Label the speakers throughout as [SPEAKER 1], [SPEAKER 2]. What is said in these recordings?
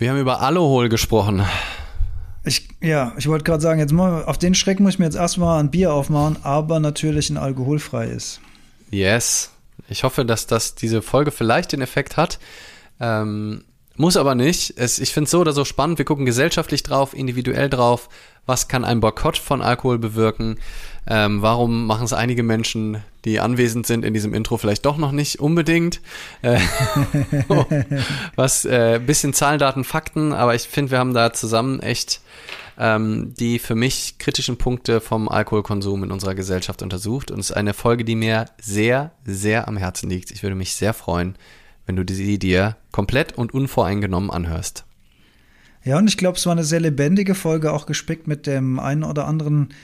[SPEAKER 1] Wir haben über Alohol gesprochen.
[SPEAKER 2] Ich, ja, ich wollte gerade sagen, jetzt mal, auf den Schreck muss ich mir jetzt erstmal ein Bier aufmachen, aber natürlich ein alkoholfrei ist.
[SPEAKER 1] Yes. Ich hoffe, dass das diese Folge vielleicht den Effekt hat. Ähm, muss aber nicht. Es, ich finde es so oder so spannend. Wir gucken gesellschaftlich drauf, individuell drauf. Was kann ein Boykott von Alkohol bewirken? Ähm, warum machen es einige Menschen, die anwesend sind in diesem Intro, vielleicht doch noch nicht unbedingt? Äh, was, äh, bisschen Zahlen, Daten, Fakten, aber ich finde, wir haben da zusammen echt ähm, die für mich kritischen Punkte vom Alkoholkonsum in unserer Gesellschaft untersucht. Und es ist eine Folge, die mir sehr, sehr am Herzen liegt. Ich würde mich sehr freuen, wenn du sie dir komplett und unvoreingenommen anhörst.
[SPEAKER 2] Ja, und ich glaube, es war eine sehr lebendige Folge, auch gespickt mit dem einen oder anderen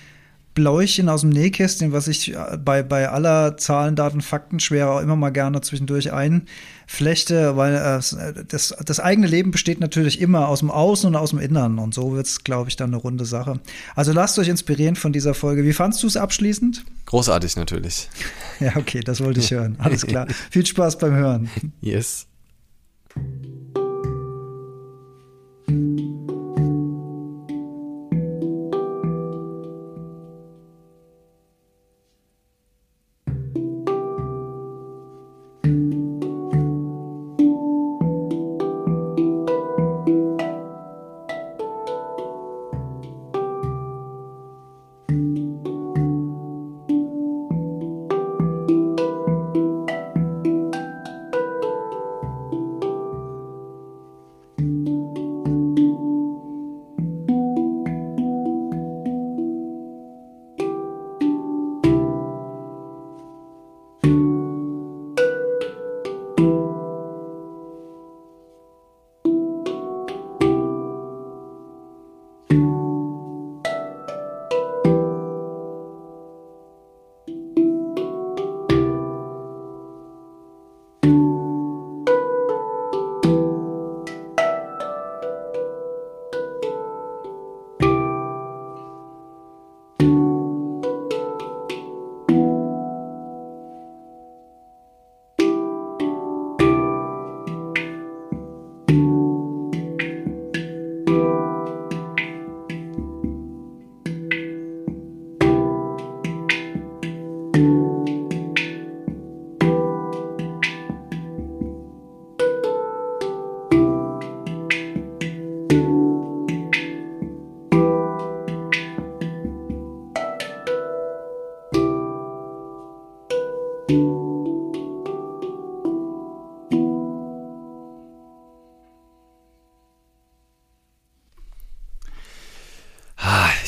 [SPEAKER 2] Bläuchen aus dem Nähkästchen, was ich äh, bei, bei aller Zahlen, Daten, Fakten schwer auch immer mal gerne zwischendurch einflechte, weil äh, das, das eigene Leben besteht natürlich immer aus dem Außen und aus dem Innern und so wird es, glaube ich, dann eine runde Sache. Also lasst euch inspirieren von dieser Folge. Wie fandst du es abschließend?
[SPEAKER 1] Großartig natürlich.
[SPEAKER 2] ja, okay, das wollte ich hören. Alles klar. Viel Spaß beim Hören.
[SPEAKER 1] Yes.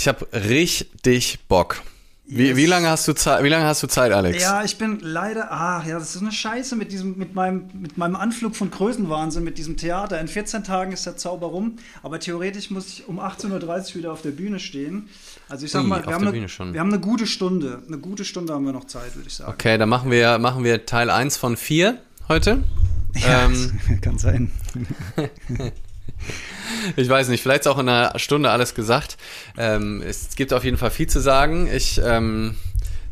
[SPEAKER 1] Ich habe richtig Bock. Wie, yes. wie, lange hast du Zeit? Wie lange hast du Zeit, Alex?
[SPEAKER 2] Ja, ich bin leider. Ach ja, das ist eine Scheiße mit diesem, mit meinem, mit meinem Anflug von Größenwahnsinn, mit diesem Theater. In 14 Tagen ist der Zauber rum, aber theoretisch muss ich um 18:30 Uhr wieder auf der Bühne stehen. Also ich sag mal, wir, haben eine, wir haben eine gute Stunde. Eine gute Stunde haben wir noch Zeit, würde ich sagen.
[SPEAKER 1] Okay, dann machen wir, machen wir Teil 1 von 4 heute.
[SPEAKER 2] Ja, ähm, kann sein.
[SPEAKER 1] Ich weiß nicht, vielleicht ist auch in einer Stunde alles gesagt. Ähm, es gibt auf jeden Fall viel zu sagen. Ich ähm,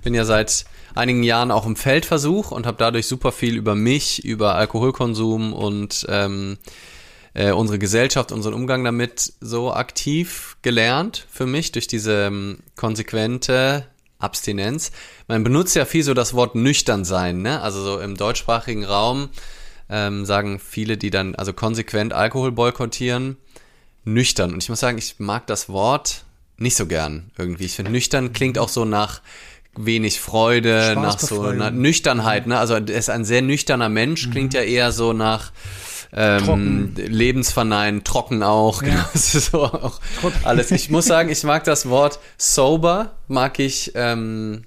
[SPEAKER 1] bin ja seit einigen Jahren auch im Feldversuch und habe dadurch super viel über mich, über Alkoholkonsum und ähm, äh, unsere Gesellschaft, unseren Umgang damit so aktiv gelernt für mich durch diese ähm, konsequente Abstinenz. Man benutzt ja viel so das Wort nüchtern sein, ne? Also so im deutschsprachigen Raum ähm, sagen viele, die dann also konsequent Alkohol boykottieren, nüchtern. Und ich muss sagen, ich mag das Wort nicht so gern irgendwie. Ich finde, nüchtern klingt auch so nach wenig Freude, nach so einer Nüchternheit. Ne? Also er ist ein sehr nüchterner Mensch, mhm. klingt ja eher so nach ähm, lebensverneinen, trocken auch. Ja. Genau, das ist so auch alles. Ich muss sagen, ich mag das Wort sober, mag ich, ähm,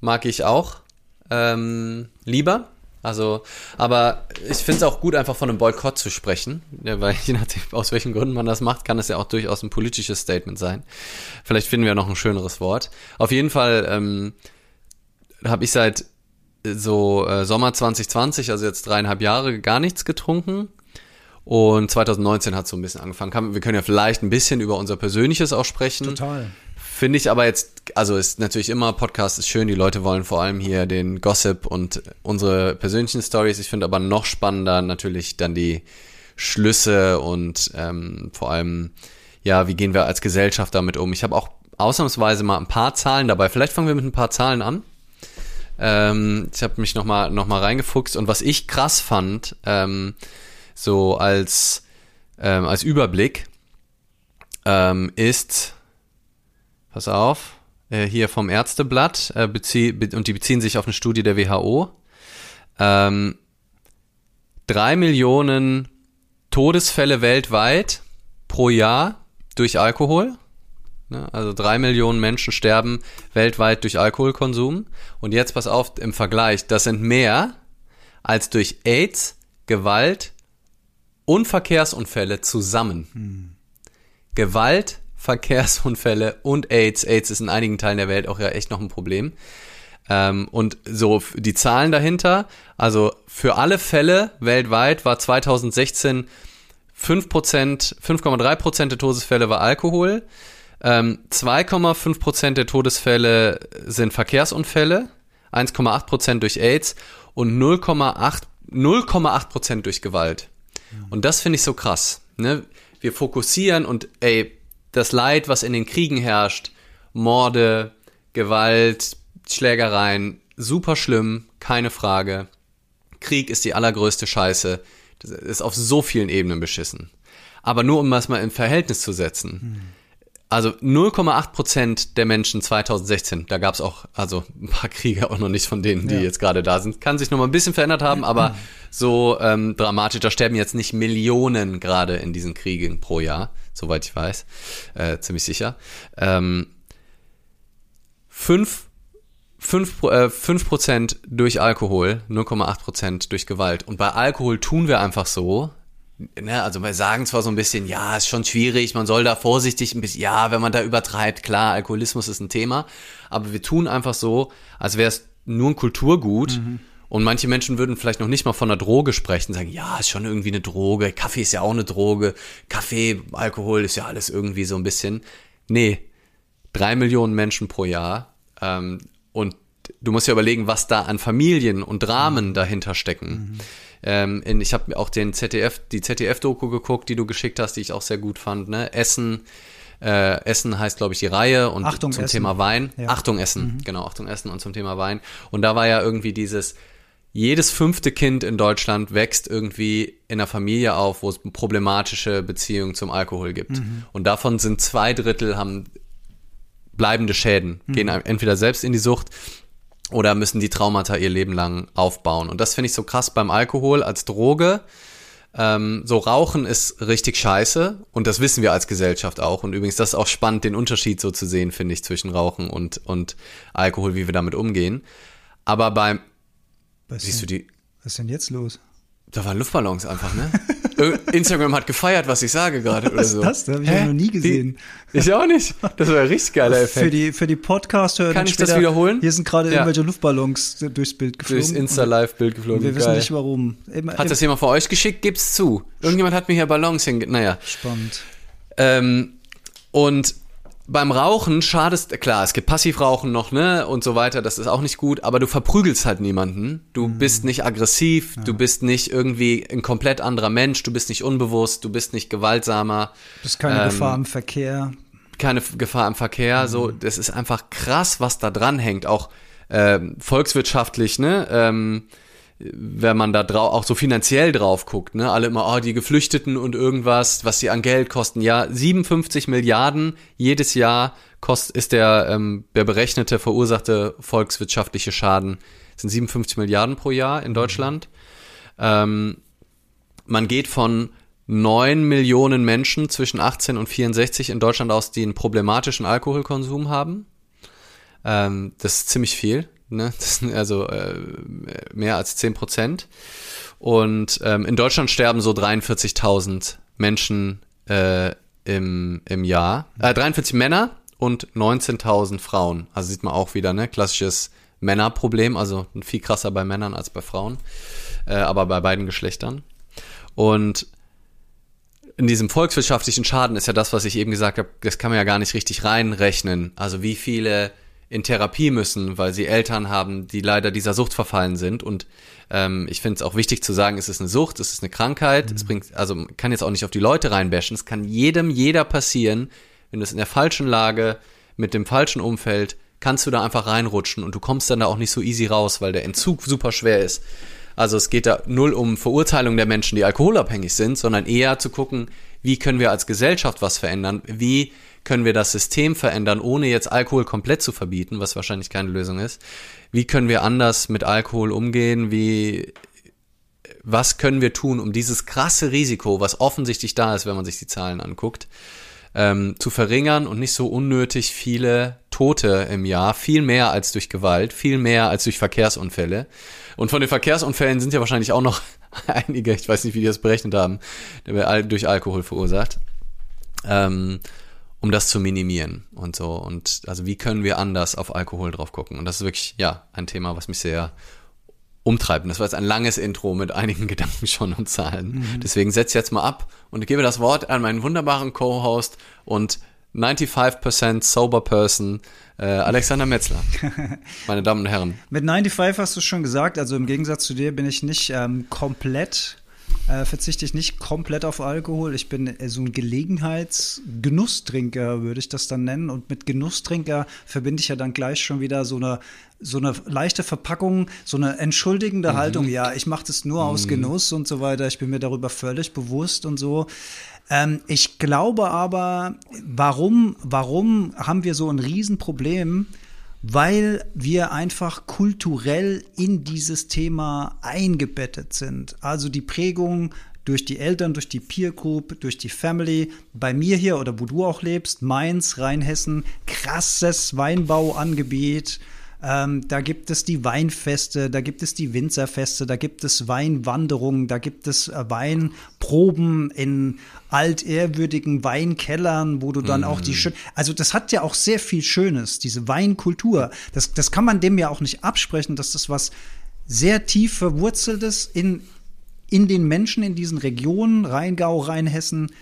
[SPEAKER 1] mag ich auch ähm, lieber. Also, aber ich finde es auch gut, einfach von einem Boykott zu sprechen, ja, weil je nachdem, aus welchen Gründen man das macht, kann es ja auch durchaus ein politisches Statement sein. Vielleicht finden wir noch ein schöneres Wort. Auf jeden Fall ähm, habe ich seit so äh, Sommer 2020, also jetzt dreieinhalb Jahre, gar nichts getrunken. Und 2019 hat so ein bisschen angefangen. Wir können ja vielleicht ein bisschen über unser Persönliches auch sprechen.
[SPEAKER 2] Total.
[SPEAKER 1] Finde ich aber jetzt, also ist natürlich immer, Podcast ist schön, die Leute wollen vor allem hier den Gossip und unsere persönlichen Stories. Ich finde aber noch spannender natürlich dann die Schlüsse und ähm, vor allem, ja, wie gehen wir als Gesellschaft damit um? Ich habe auch ausnahmsweise mal ein paar Zahlen dabei. Vielleicht fangen wir mit ein paar Zahlen an. Ähm, ich habe mich nochmal noch mal reingefuchst und was ich krass fand, ähm, so als, ähm, als Überblick, ähm, ist, pass auf, äh, hier vom Ärzteblatt, äh, bezie und die beziehen sich auf eine Studie der WHO, ähm, drei Millionen Todesfälle weltweit pro Jahr durch Alkohol. Ne? Also drei Millionen Menschen sterben weltweit durch Alkoholkonsum. Und jetzt pass auf, im Vergleich, das sind mehr als durch AIDS, Gewalt und Verkehrsunfälle zusammen. Hm. Gewalt, Verkehrsunfälle und AIDS. AIDS ist in einigen Teilen der Welt auch ja echt noch ein Problem. Ähm, und so die Zahlen dahinter, also für alle Fälle weltweit war 2016 5%, 5,3% der Todesfälle war Alkohol, ähm, 2,5% der Todesfälle sind Verkehrsunfälle, 1,8% durch AIDS und 0,8 0,8% durch Gewalt. Und das finde ich so krass. Ne? Wir fokussieren und ey, das Leid, was in den Kriegen herrscht, Morde, Gewalt, Schlägereien, super schlimm, keine Frage. Krieg ist die allergrößte Scheiße. Das ist auf so vielen Ebenen beschissen. Aber nur um das mal in Verhältnis zu setzen. Hm. Also 0,8 Prozent der Menschen 2016, da gab es auch also ein paar Kriege auch noch nicht von denen, die ja. jetzt gerade da sind. Kann sich noch mal ein bisschen verändert haben, aber so ähm, dramatisch, da sterben jetzt nicht Millionen gerade in diesen Kriegen pro Jahr, soweit ich weiß, äh, ziemlich sicher. Ähm, fünf 5, äh, 5% durch Alkohol, 0,8% durch Gewalt. Und bei Alkohol tun wir einfach so, ne, also wir sagen zwar so ein bisschen, ja, ist schon schwierig, man soll da vorsichtig ein bisschen, ja, wenn man da übertreibt, klar, Alkoholismus ist ein Thema, aber wir tun einfach so, als wäre es nur ein Kulturgut. Mhm. Und manche Menschen würden vielleicht noch nicht mal von einer Droge sprechen, sagen, ja, ist schon irgendwie eine Droge, Kaffee ist ja auch eine Droge, Kaffee, Alkohol ist ja alles irgendwie so ein bisschen. Nee, drei Millionen Menschen pro Jahr. Ähm, und du musst ja überlegen, was da an Familien und Dramen mhm. dahinter stecken. Mhm. Ähm, in, ich habe auch den ZDF, die ZDF-Doku geguckt, die du geschickt hast, die ich auch sehr gut fand. Ne? Essen, äh, Essen heißt, glaube ich, die Reihe und
[SPEAKER 2] Achtung,
[SPEAKER 1] zum
[SPEAKER 2] Essen.
[SPEAKER 1] Thema Wein.
[SPEAKER 2] Ja.
[SPEAKER 1] Achtung Essen,
[SPEAKER 2] Mhm.
[SPEAKER 1] genau, Achtung Essen und zum Thema Wein. Und da war ja irgendwie dieses, jedes fünfte Kind in Deutschland wächst irgendwie in einer Familie auf, wo es problematische Beziehungen zum Alkohol gibt.
[SPEAKER 2] Mhm.
[SPEAKER 1] Und davon sind zwei Drittel haben bleibende Schäden,
[SPEAKER 2] Mhm.
[SPEAKER 1] gehen entweder selbst in die Sucht oder müssen die Traumata ihr Leben lang aufbauen. Und das finde ich so krass beim Alkohol als Droge. Ähm, so Rauchen ist richtig scheiße und das wissen wir als Gesellschaft auch. Und übrigens, das ist auch spannend, den Unterschied so zu sehen, finde ich, zwischen Rauchen und, und Alkohol, wie wir damit umgehen. Aber beim,
[SPEAKER 2] Was,
[SPEAKER 1] siehst du die,
[SPEAKER 2] was ist denn jetzt los?
[SPEAKER 1] da waren Luftballons einfach, ne? Ir- Instagram hat gefeiert, was ich sage gerade oder
[SPEAKER 2] Was
[SPEAKER 1] so.
[SPEAKER 2] ist das? Das habe ich
[SPEAKER 1] Hä?
[SPEAKER 2] ja noch nie gesehen.
[SPEAKER 1] Die, ich auch nicht. Das war ein richtig geiler
[SPEAKER 2] Für
[SPEAKER 1] Effekt.
[SPEAKER 2] die, für die Podcast-Hörer
[SPEAKER 1] Kann ich das
[SPEAKER 2] später,
[SPEAKER 1] wiederholen?
[SPEAKER 2] Hier sind gerade
[SPEAKER 1] Ja.
[SPEAKER 2] irgendwelche Luftballons durchs Bild geflogen.
[SPEAKER 1] Durchs Insta-Live-Bild geflogen.
[SPEAKER 2] wir wissen
[SPEAKER 1] Geil.
[SPEAKER 2] nicht warum. Immer,
[SPEAKER 1] Hat das jemand von euch geschickt? Gibt's zu. Irgendjemand hat mir hier Ballons hinge... Naja.
[SPEAKER 2] spannend.
[SPEAKER 1] Ähm, und beim Rauchen schadest, klar, es gibt Passivrauchen noch, ne, und so weiter, das ist auch nicht gut, aber du verprügelst halt niemanden. Du
[SPEAKER 2] Mhm.
[SPEAKER 1] bist nicht aggressiv, du bist nicht irgendwie ein komplett anderer Mensch, du bist nicht unbewusst, du bist nicht gewaltsamer,
[SPEAKER 2] Das ist keine
[SPEAKER 1] Ähm,
[SPEAKER 2] Gefahr im Verkehr.
[SPEAKER 1] keine Gefahr im Verkehr, so,
[SPEAKER 2] Mhm.
[SPEAKER 1] das ist einfach krass, was da dran hängt, auch ähm, volkswirtschaftlich, ne, ähm, wenn man da drauf, auch so finanziell drauf guckt, ne, alle immer, oh, die Geflüchteten und irgendwas, was sie an Geld kosten. Ja, 57 Milliarden jedes Jahr kost, ist der, ähm, der berechnete, verursachte volkswirtschaftliche Schaden, das sind 57 Milliarden pro Jahr in Deutschland. Ähm, man geht von 9 Millionen Menschen zwischen 18 und 64 in Deutschland aus, die einen problematischen Alkoholkonsum haben. Ähm, das ist ziemlich viel. Ne? Das sind also äh, mehr als 10 Prozent. Und ähm, in Deutschland sterben so 43.000 Menschen äh, im, im Jahr. Äh, 43 Männer und 19.000 Frauen. Also sieht man auch wieder, ne? Klassisches Männerproblem, also viel krasser bei Männern als bei Frauen, äh, aber bei beiden Geschlechtern. Und in diesem volkswirtschaftlichen Schaden ist ja das, was ich eben gesagt habe, das kann man ja gar nicht richtig reinrechnen. Also wie viele in Therapie müssen, weil sie Eltern haben, die leider dieser Sucht verfallen sind. Und ähm, ich finde es auch wichtig zu sagen, es ist eine Sucht, es ist eine Krankheit. Mhm. Es bringt, also kann jetzt auch nicht auf die Leute reinbashen. Es kann jedem, jeder passieren, wenn du es in der falschen Lage, mit dem falschen Umfeld, kannst du da einfach reinrutschen und du kommst dann da auch nicht so easy raus, weil der Entzug super schwer ist. Also es geht da null um Verurteilung der Menschen, die alkoholabhängig sind, sondern eher zu gucken, wie können wir als Gesellschaft was verändern, wie können wir das System verändern, ohne jetzt Alkohol komplett zu verbieten, was wahrscheinlich keine Lösung ist? Wie können wir anders mit Alkohol umgehen? Wie, was können wir tun, um dieses krasse Risiko, was offensichtlich da ist, wenn man sich die Zahlen anguckt, ähm, zu verringern und nicht so unnötig viele Tote im Jahr, viel mehr als durch Gewalt, viel mehr als durch Verkehrsunfälle. Und von den Verkehrsunfällen sind ja wahrscheinlich auch noch einige, ich weiß nicht, wie die das berechnet haben, durch Alkohol verursacht. Ähm, um das zu minimieren und so. Und also wie können wir anders auf Alkohol drauf gucken? Und das ist wirklich, ja, ein Thema, was mich sehr umtreibt. Und das war jetzt ein langes Intro mit einigen Gedanken schon und Zahlen. Mhm. Deswegen setze ich jetzt mal ab und gebe das Wort an meinen wunderbaren Co-Host und 95% sober person, äh, Alexander Metzler. Meine Damen und Herren.
[SPEAKER 2] Mit 95 hast du schon gesagt, also im Gegensatz zu dir bin ich nicht ähm, komplett äh, verzichte ich nicht komplett auf Alkohol. Ich bin äh, so ein Gelegenheitsgenusstrinker, würde ich das dann nennen. Und mit Genusstrinker verbinde ich ja dann gleich schon wieder so eine so eine leichte Verpackung, so eine entschuldigende mhm. Haltung. Ja, ich mache das nur aus mhm. Genuss und so weiter. Ich bin mir darüber völlig bewusst und so. Ähm, ich glaube aber, warum, warum haben wir so ein Riesenproblem? Weil wir einfach kulturell in dieses Thema eingebettet sind. Also die Prägung durch die Eltern, durch die Peer Group, durch die Family. Bei mir hier oder wo du auch lebst, Mainz, Rheinhessen, krasses Weinbauangebiet. Ähm, da gibt es die Weinfeste, da gibt es die Winzerfeste, da gibt es Weinwanderungen, da gibt es äh, Weinproben in altehrwürdigen Weinkellern, wo du dann mm. auch die mhm. schön, also das hat ja auch sehr viel Schönes, diese Weinkultur. Das, das kann man dem ja auch nicht absprechen, dass das was sehr tief verwurzeltes in, in den Menschen in diesen Regionen, Rheingau, Rheinhessen.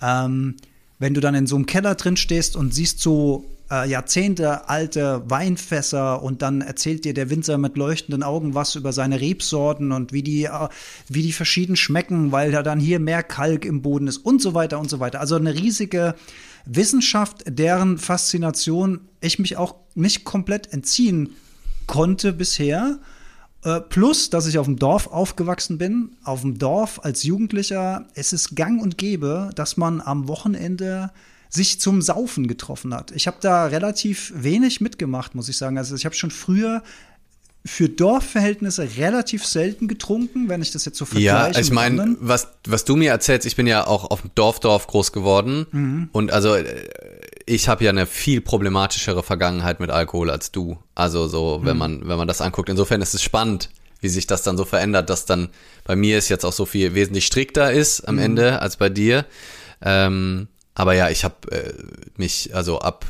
[SPEAKER 2] Ähm, wenn du dann in so einem Keller drin stehst und siehst so äh, Jahrzehnte alte Weinfässer und dann erzählt dir der Winzer mit leuchtenden Augen was über seine Rebsorten und wie die, äh, wie die verschieden schmecken, weil da dann hier mehr Kalk im Boden ist und so weiter und so weiter. Also eine riesige Wissenschaft, deren Faszination ich mich auch nicht komplett entziehen konnte bisher. Äh, plus, dass ich auf dem Dorf aufgewachsen bin. Auf dem Dorf als Jugendlicher, es ist gang und gäbe, dass man am Wochenende sich zum Saufen getroffen hat. Ich habe da relativ wenig mitgemacht, muss ich sagen. Also ich habe schon früher für Dorfverhältnisse relativ selten getrunken, wenn ich das jetzt so vergleiche.
[SPEAKER 1] Ja, ich meine, was, was du mir erzählst, ich bin ja auch auf dem Dorfdorf groß geworden mhm. und also äh, ich habe ja eine viel problematischere Vergangenheit mit Alkohol als du. Also so, wenn mhm. man wenn man das anguckt. Insofern ist es spannend, wie sich das dann so verändert, dass dann bei mir es jetzt auch so viel wesentlich strikter ist am mhm. Ende als bei dir. Ähm, aber ja, ich habe äh, mich also ab,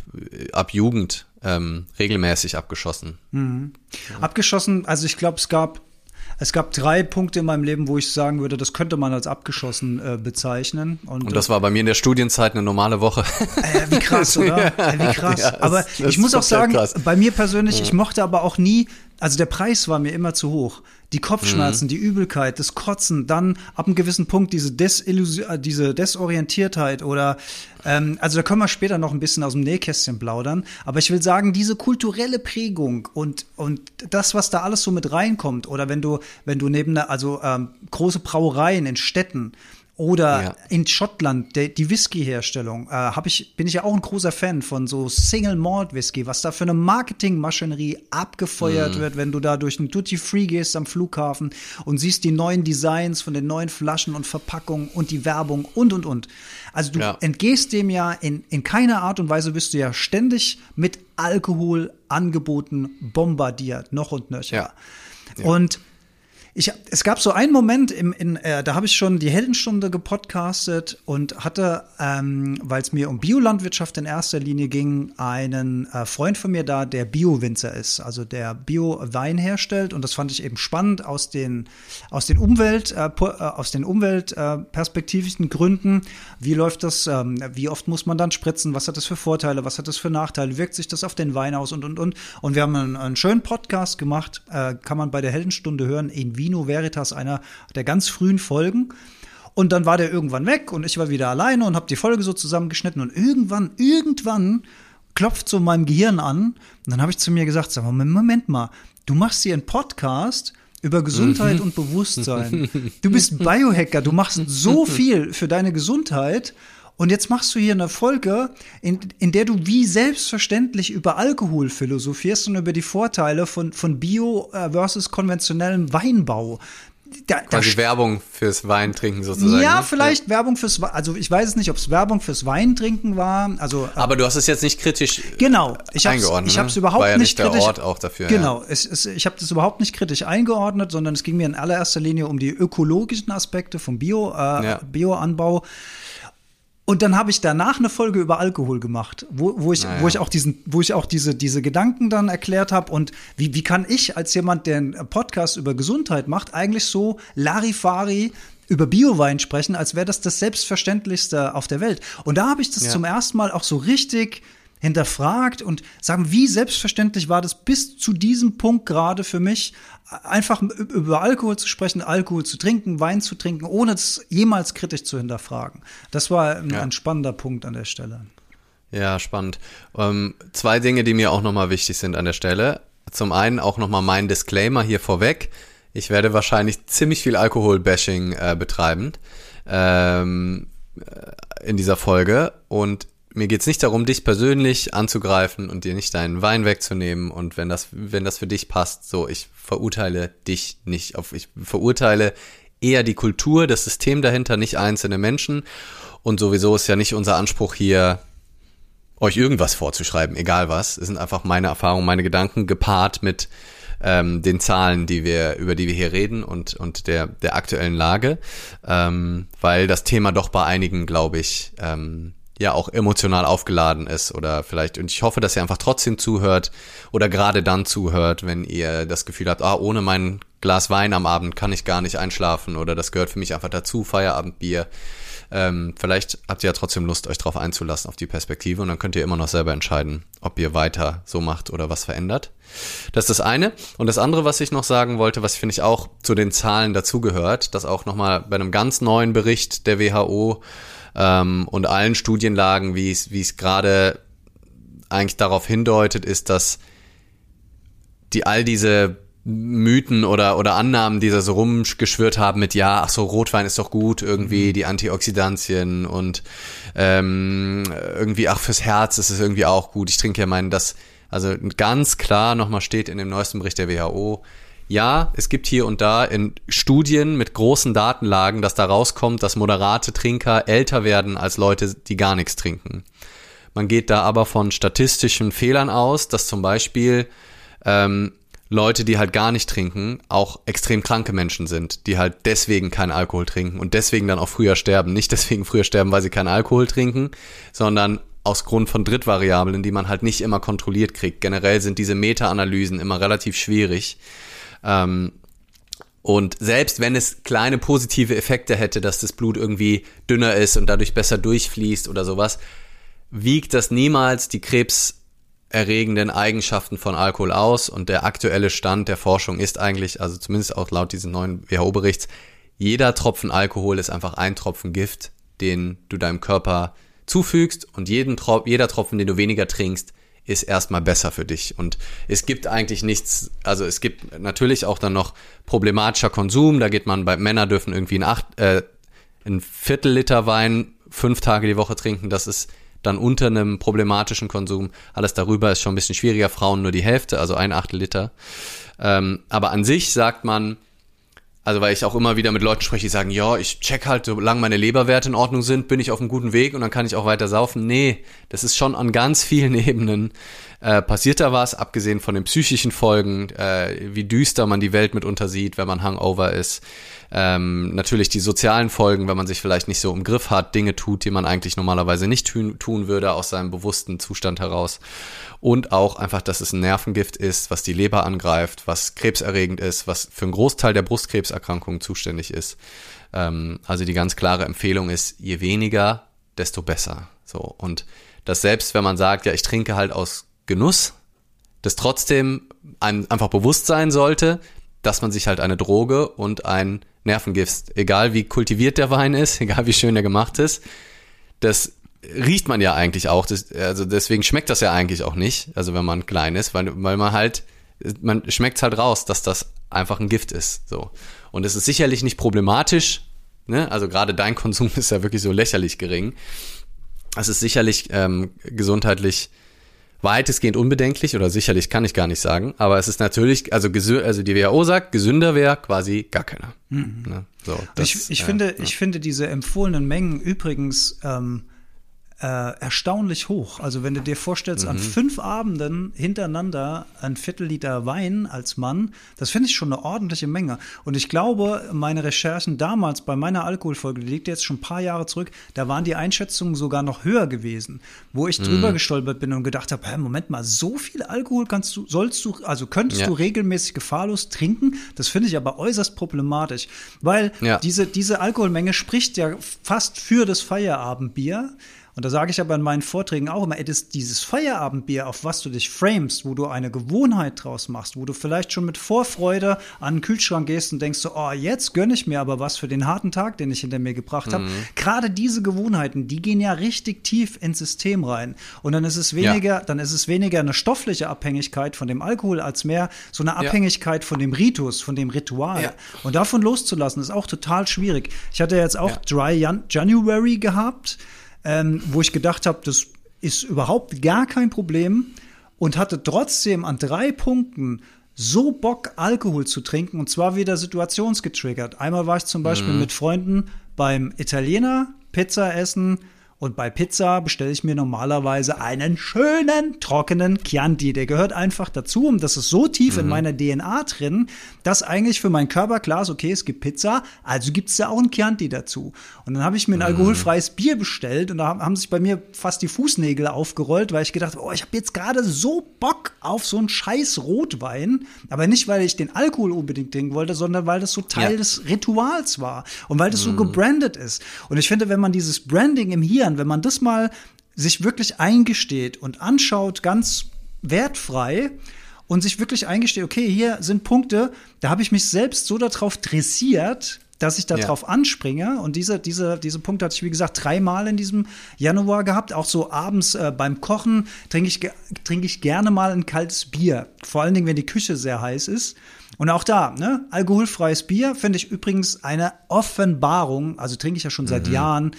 [SPEAKER 1] ab Jugend ähm, regelmäßig abgeschossen.
[SPEAKER 2] Mhm. Abgeschossen, also ich glaube, es gab es gab drei Punkte in meinem Leben, wo ich sagen würde, das könnte man als abgeschossen äh, bezeichnen.
[SPEAKER 1] Und, und, das war bei mir in der Studienzeit eine normale Woche.
[SPEAKER 2] Äh, wie krass, oder? Äh, wie krass. Ja, aber das, das ich muss auch sagen, krass. bei mir persönlich, ja. ich mochte aber auch nie, also der Preis war mir immer zu hoch die Kopfschmerzen, mhm. die Übelkeit, das Kotzen, dann ab einem gewissen Punkt diese, Desillusion, äh, diese Desorientiertheit oder ähm, also da können wir später noch ein bisschen aus dem Nähkästchen plaudern. Aber ich will sagen, diese kulturelle Prägung und und das, was da alles so mit reinkommt, oder wenn du wenn du neben einer, also ähm, große Brauereien in Städten oder ja. in Schottland, der, die Whisky-Herstellung, äh, hab ich, bin ich ja auch ein großer Fan von so Single Malt Whisky, was da für eine Marketingmaschinerie abgefeuert mm. wird, wenn du da durch einen Duty Free gehst am Flughafen und siehst die neuen Designs von den neuen Flaschen und Verpackungen und die Werbung und und und. Also du ja. entgehst dem ja in, in keiner Art und Weise bist du ja ständig mit Alkoholangeboten bombardiert, noch und nöcher. Ja. Und ich, es gab so einen Moment, im, in, äh, da habe ich schon die Heldenstunde gepodcastet und hatte, ähm, weil es mir um Biolandwirtschaft in erster Linie ging, einen äh, Freund von mir da, der Bio-Winzer ist, also der Bio-Wein herstellt. Und das fand ich eben spannend aus den, aus den Umwelt, äh, äh aus den umweltperspektivischen äh, Gründen. Wie läuft das? Ähm, wie oft muss man dann spritzen? Was hat das für Vorteile? Was hat das für Nachteile? Wirkt sich das auf den Wein aus? Und, und, und. Und wir haben einen, einen schönen Podcast gemacht, äh, kann man bei der Heldenstunde hören, in Vino Veritas, einer der ganz frühen Folgen. Und dann war der irgendwann weg und ich war wieder alleine und habe die Folge so zusammengeschnitten und irgendwann, irgendwann klopft so meinem Gehirn an und dann habe ich zu mir gesagt, sag mal, Moment mal, du machst hier einen Podcast über Gesundheit mhm. und Bewusstsein. Du bist Biohacker, du machst so viel für deine Gesundheit und jetzt machst du hier eine Folge, in, in der du wie selbstverständlich über Alkohol philosophierst und über die Vorteile von, von Bio äh, versus konventionellem Weinbau.
[SPEAKER 1] Da, Quasi da Werbung fürs Weintrinken sozusagen.
[SPEAKER 2] Ja, ne? vielleicht ja. Werbung fürs, also ich weiß es nicht, ob es Werbung fürs Weintrinken war. Also,
[SPEAKER 1] äh, aber du hast es jetzt nicht kritisch
[SPEAKER 2] genau, ich eingeordnet. Ich habe es ne? überhaupt war ja nicht,
[SPEAKER 1] nicht
[SPEAKER 2] kritisch.
[SPEAKER 1] Ort auch dafür.
[SPEAKER 2] Genau, ja. es, es, ich habe das überhaupt nicht kritisch eingeordnet, sondern es ging mir in allererster Linie um die ökologischen Aspekte vom Bio, äh, ja. Bioanbau. Und dann habe ich danach eine Folge über Alkohol gemacht, wo, wo, ich, naja. wo ich auch diesen, wo ich auch diese, diese Gedanken dann erklärt habe und wie, wie kann ich als jemand, der einen Podcast über Gesundheit macht, eigentlich so Larifari über Biowein sprechen, als wäre das das Selbstverständlichste auf der Welt. Und da habe ich das ja. zum ersten Mal auch so richtig hinterfragt und sagen, wie selbstverständlich war das bis zu diesem Punkt gerade für mich, einfach über Alkohol zu sprechen, Alkohol zu trinken, Wein zu trinken, ohne es jemals kritisch zu hinterfragen. Das war ein, ja. ein spannender Punkt an der Stelle.
[SPEAKER 1] Ja, spannend. Ähm, zwei Dinge, die mir auch nochmal wichtig sind an der Stelle. Zum einen auch nochmal mein Disclaimer hier vorweg. Ich werde wahrscheinlich ziemlich viel Alkohol-Bashing äh, betreiben ähm, äh, in dieser Folge und mir geht's nicht darum, dich persönlich anzugreifen und dir nicht deinen Wein wegzunehmen. Und wenn das, wenn das für dich passt, so, ich verurteile dich nicht auf, ich verurteile eher die Kultur, das System dahinter, nicht einzelne Menschen. Und sowieso ist ja nicht unser Anspruch hier, euch irgendwas vorzuschreiben, egal was. Es sind einfach meine Erfahrungen, meine Gedanken gepaart mit ähm, den Zahlen, die wir, über die wir hier reden und, und der, der aktuellen Lage. Ähm, weil das Thema doch bei einigen, glaube ich, ähm, ja auch emotional aufgeladen ist oder vielleicht und ich hoffe, dass ihr einfach trotzdem zuhört oder gerade dann zuhört, wenn ihr das Gefühl habt, ah, ohne mein Glas Wein am Abend kann ich gar nicht einschlafen oder das gehört für mich einfach dazu, Feierabendbier. Ähm, vielleicht habt ihr ja trotzdem Lust, euch darauf einzulassen, auf die Perspektive und dann könnt ihr immer noch selber entscheiden, ob ihr weiter so macht oder was verändert. Das ist das eine. Und das andere, was ich noch sagen wollte, was finde ich auch zu den Zahlen dazugehört, dass auch nochmal bei einem ganz neuen Bericht der WHO ähm, und allen Studienlagen, wie es, wie es gerade eigentlich darauf hindeutet, ist, dass die all diese Mythen oder, oder Annahmen, die da so rumgeschwört haben mit, ja, ach so, Rotwein ist doch gut, irgendwie mhm. die Antioxidantien und ähm, irgendwie, ach, fürs Herz ist es irgendwie auch gut. Ich trinke ja meinen, das, also ganz klar nochmal steht in dem neuesten Bericht der WHO, ja, es gibt hier und da in Studien mit großen Datenlagen, dass da rauskommt, dass moderate Trinker älter werden als Leute, die gar nichts trinken. Man geht da aber von statistischen Fehlern aus, dass zum Beispiel ähm, Leute, die halt gar nicht trinken, auch extrem kranke Menschen sind, die halt deswegen keinen Alkohol trinken und deswegen dann auch früher sterben. Nicht deswegen früher sterben, weil sie keinen Alkohol trinken, sondern aus Grund von Drittvariablen, die man halt nicht immer kontrolliert kriegt. Generell sind diese Meta-Analysen immer relativ schwierig. Ähm, und selbst wenn es kleine positive Effekte hätte, dass das Blut irgendwie dünner ist und dadurch besser durchfließt oder sowas, wiegt das niemals die krebserregenden Eigenschaften von Alkohol aus. Und der aktuelle Stand der Forschung ist eigentlich, also zumindest auch laut dieses neuen WHO-Berichts, jeder Tropfen Alkohol ist einfach ein Tropfen Gift, den du deinem Körper zufügst und jeden Trop jeder Tropfen, den du weniger trinkst, ist erstmal besser für dich. Und es gibt eigentlich nichts, also es gibt natürlich auch dann noch problematischer Konsum. Da geht man bei Männer dürfen irgendwie ein, acht, äh, ein Viertel Liter Wein fünf Tage die Woche trinken. Das ist dann unter einem problematischen Konsum. Alles darüber ist schon ein bisschen schwieriger. Frauen nur die Hälfte, also ein Achtel Liter. Ähm, aber an sich sagt man, Also weil ich auch immer wieder mit Leuten spreche, die sagen, ja, ich check halt, solange meine Leberwerte in Ordnung sind, bin ich auf einem guten Weg und dann kann ich auch weiter saufen. Nee, das ist schon an ganz vielen Ebenen äh, passiert da was, abgesehen von den psychischen Folgen, äh, wie düster man die Welt mitunter sieht, wenn man Hangover ist. Ähm, natürlich die sozialen Folgen, wenn man sich vielleicht nicht so im Griff hat, Dinge tut, die man eigentlich normalerweise nicht tun, tun würde aus seinem bewussten Zustand heraus. Und auch einfach, dass es ein Nervengift ist, was die Leber angreift, was krebserregend ist, was für einen Großteil der Brustkrebserkrankungen zuständig ist. Ähm, also die ganz klare Empfehlung ist, je weniger, desto besser. So. Und das selbst, wenn man sagt, ja, ich trinke halt aus Genuss, das trotzdem einem einfach bewusst sein sollte, dass man sich halt eine Droge und ein Nervengift, egal wie kultiviert der Wein ist, egal wie schön er gemacht ist, das riecht man ja eigentlich auch. Das, also deswegen schmeckt das ja eigentlich auch nicht, also wenn man klein ist, weil, weil man halt, man schmeckt halt raus, dass das einfach ein Gift ist. So. Und es ist sicherlich nicht problematisch, ne? Also gerade dein Konsum ist ja wirklich so lächerlich gering. Es ist sicherlich ähm, gesundheitlich weitestgehend unbedenklich oder sicherlich kann ich gar nicht sagen, aber es ist natürlich, also, also die WHO sagt, gesünder wäre quasi gar keiner. Mhm.
[SPEAKER 2] Ne? So, das, ich, ich äh, finde, ja. ich finde diese empfohlenen Mengen übrigens ähm, äh, erstaunlich hoch. Also wenn du dir vorstellst, mhm. an fünf Abenden hintereinander ein Viertel Liter Wein als Mann, das finde ich schon eine ordentliche Menge. Und ich glaube, meine Recherchen damals bei meiner Alkoholfolge, die liegt jetzt schon ein paar Jahre zurück, da waren die Einschätzungen sogar noch höher gewesen, wo ich mhm. drüber gestolpert bin und gedacht habe, Moment mal, so viel Alkohol kannst du, sollst du, also könntest ja. du regelmäßig gefahrlos trinken? Das finde ich aber äußerst problematisch, weil ja. diese, diese Alkoholmenge spricht ja fast für das Feierabendbier. Und da sage ich aber in meinen Vorträgen auch immer, ey, das, dieses Feierabendbier, auf was du dich framest, wo du eine Gewohnheit draus machst, wo du vielleicht schon mit Vorfreude an den Kühlschrank gehst und denkst so, oh, jetzt gönne ich mir aber was für den harten Tag, den ich hinter mir gebracht habe. Mhm. Gerade diese Gewohnheiten, die gehen ja richtig tief ins System rein. Und dann ist es weniger, ja. dann ist es weniger eine stoffliche Abhängigkeit von dem Alkohol als mehr so eine Abhängigkeit ja. von dem Ritus, von dem Ritual. Ja. Und davon loszulassen, ist auch total schwierig. Ich hatte jetzt auch Dry January gehabt ähm, wo ich gedacht habe, das ist überhaupt gar kein Problem und hatte trotzdem an drei Punkten so Bock, Alkohol zu trinken und zwar wieder situationsgetriggert. Einmal war ich zum Beispiel mhm. mit Freunden beim Italiener Pizza essen und bei Pizza bestelle ich mir normalerweise einen schönen, trockenen Chianti. Der gehört einfach dazu und das ist so tief mhm. in meiner DNA drin, dass eigentlich für meinen Körper klar ist, okay, es gibt Pizza, also gibt es ja auch ein Chianti dazu. Und dann habe ich mir ein mhm. alkoholfreies Bier bestellt und da haben sich bei mir fast die Fußnägel aufgerollt, weil ich gedacht habe, oh, ich habe jetzt gerade so Bock auf so einen scheiß Rotwein. Aber nicht, weil ich den Alkohol unbedingt trinken wollte, sondern weil das so Teil ja. des Rituals war und weil das mhm. so gebrandet ist. Und ich finde, wenn man dieses Branding im Hirn Kindern, wenn man das mal sich wirklich eingesteht und anschaut, ganz wertfrei und sich wirklich eingesteht, okay, hier sind Punkte, da habe ich mich selbst so darauf dressiert, dass ich darauf ja. anspringe. Und diese, diese, diese Punkte hatte ich, wie gesagt, dreimal in diesem Januar gehabt. Auch so abends äh, beim Kochen trinke ich, trinke ich gerne mal ein kaltes Bier. Vor allen Dingen, wenn die Küche sehr heiß ist. Und auch da, ne, alkoholfreies Bier finde ich übrigens eine Offenbarung. Also trinke ich ja schon seit mhm. Jahren.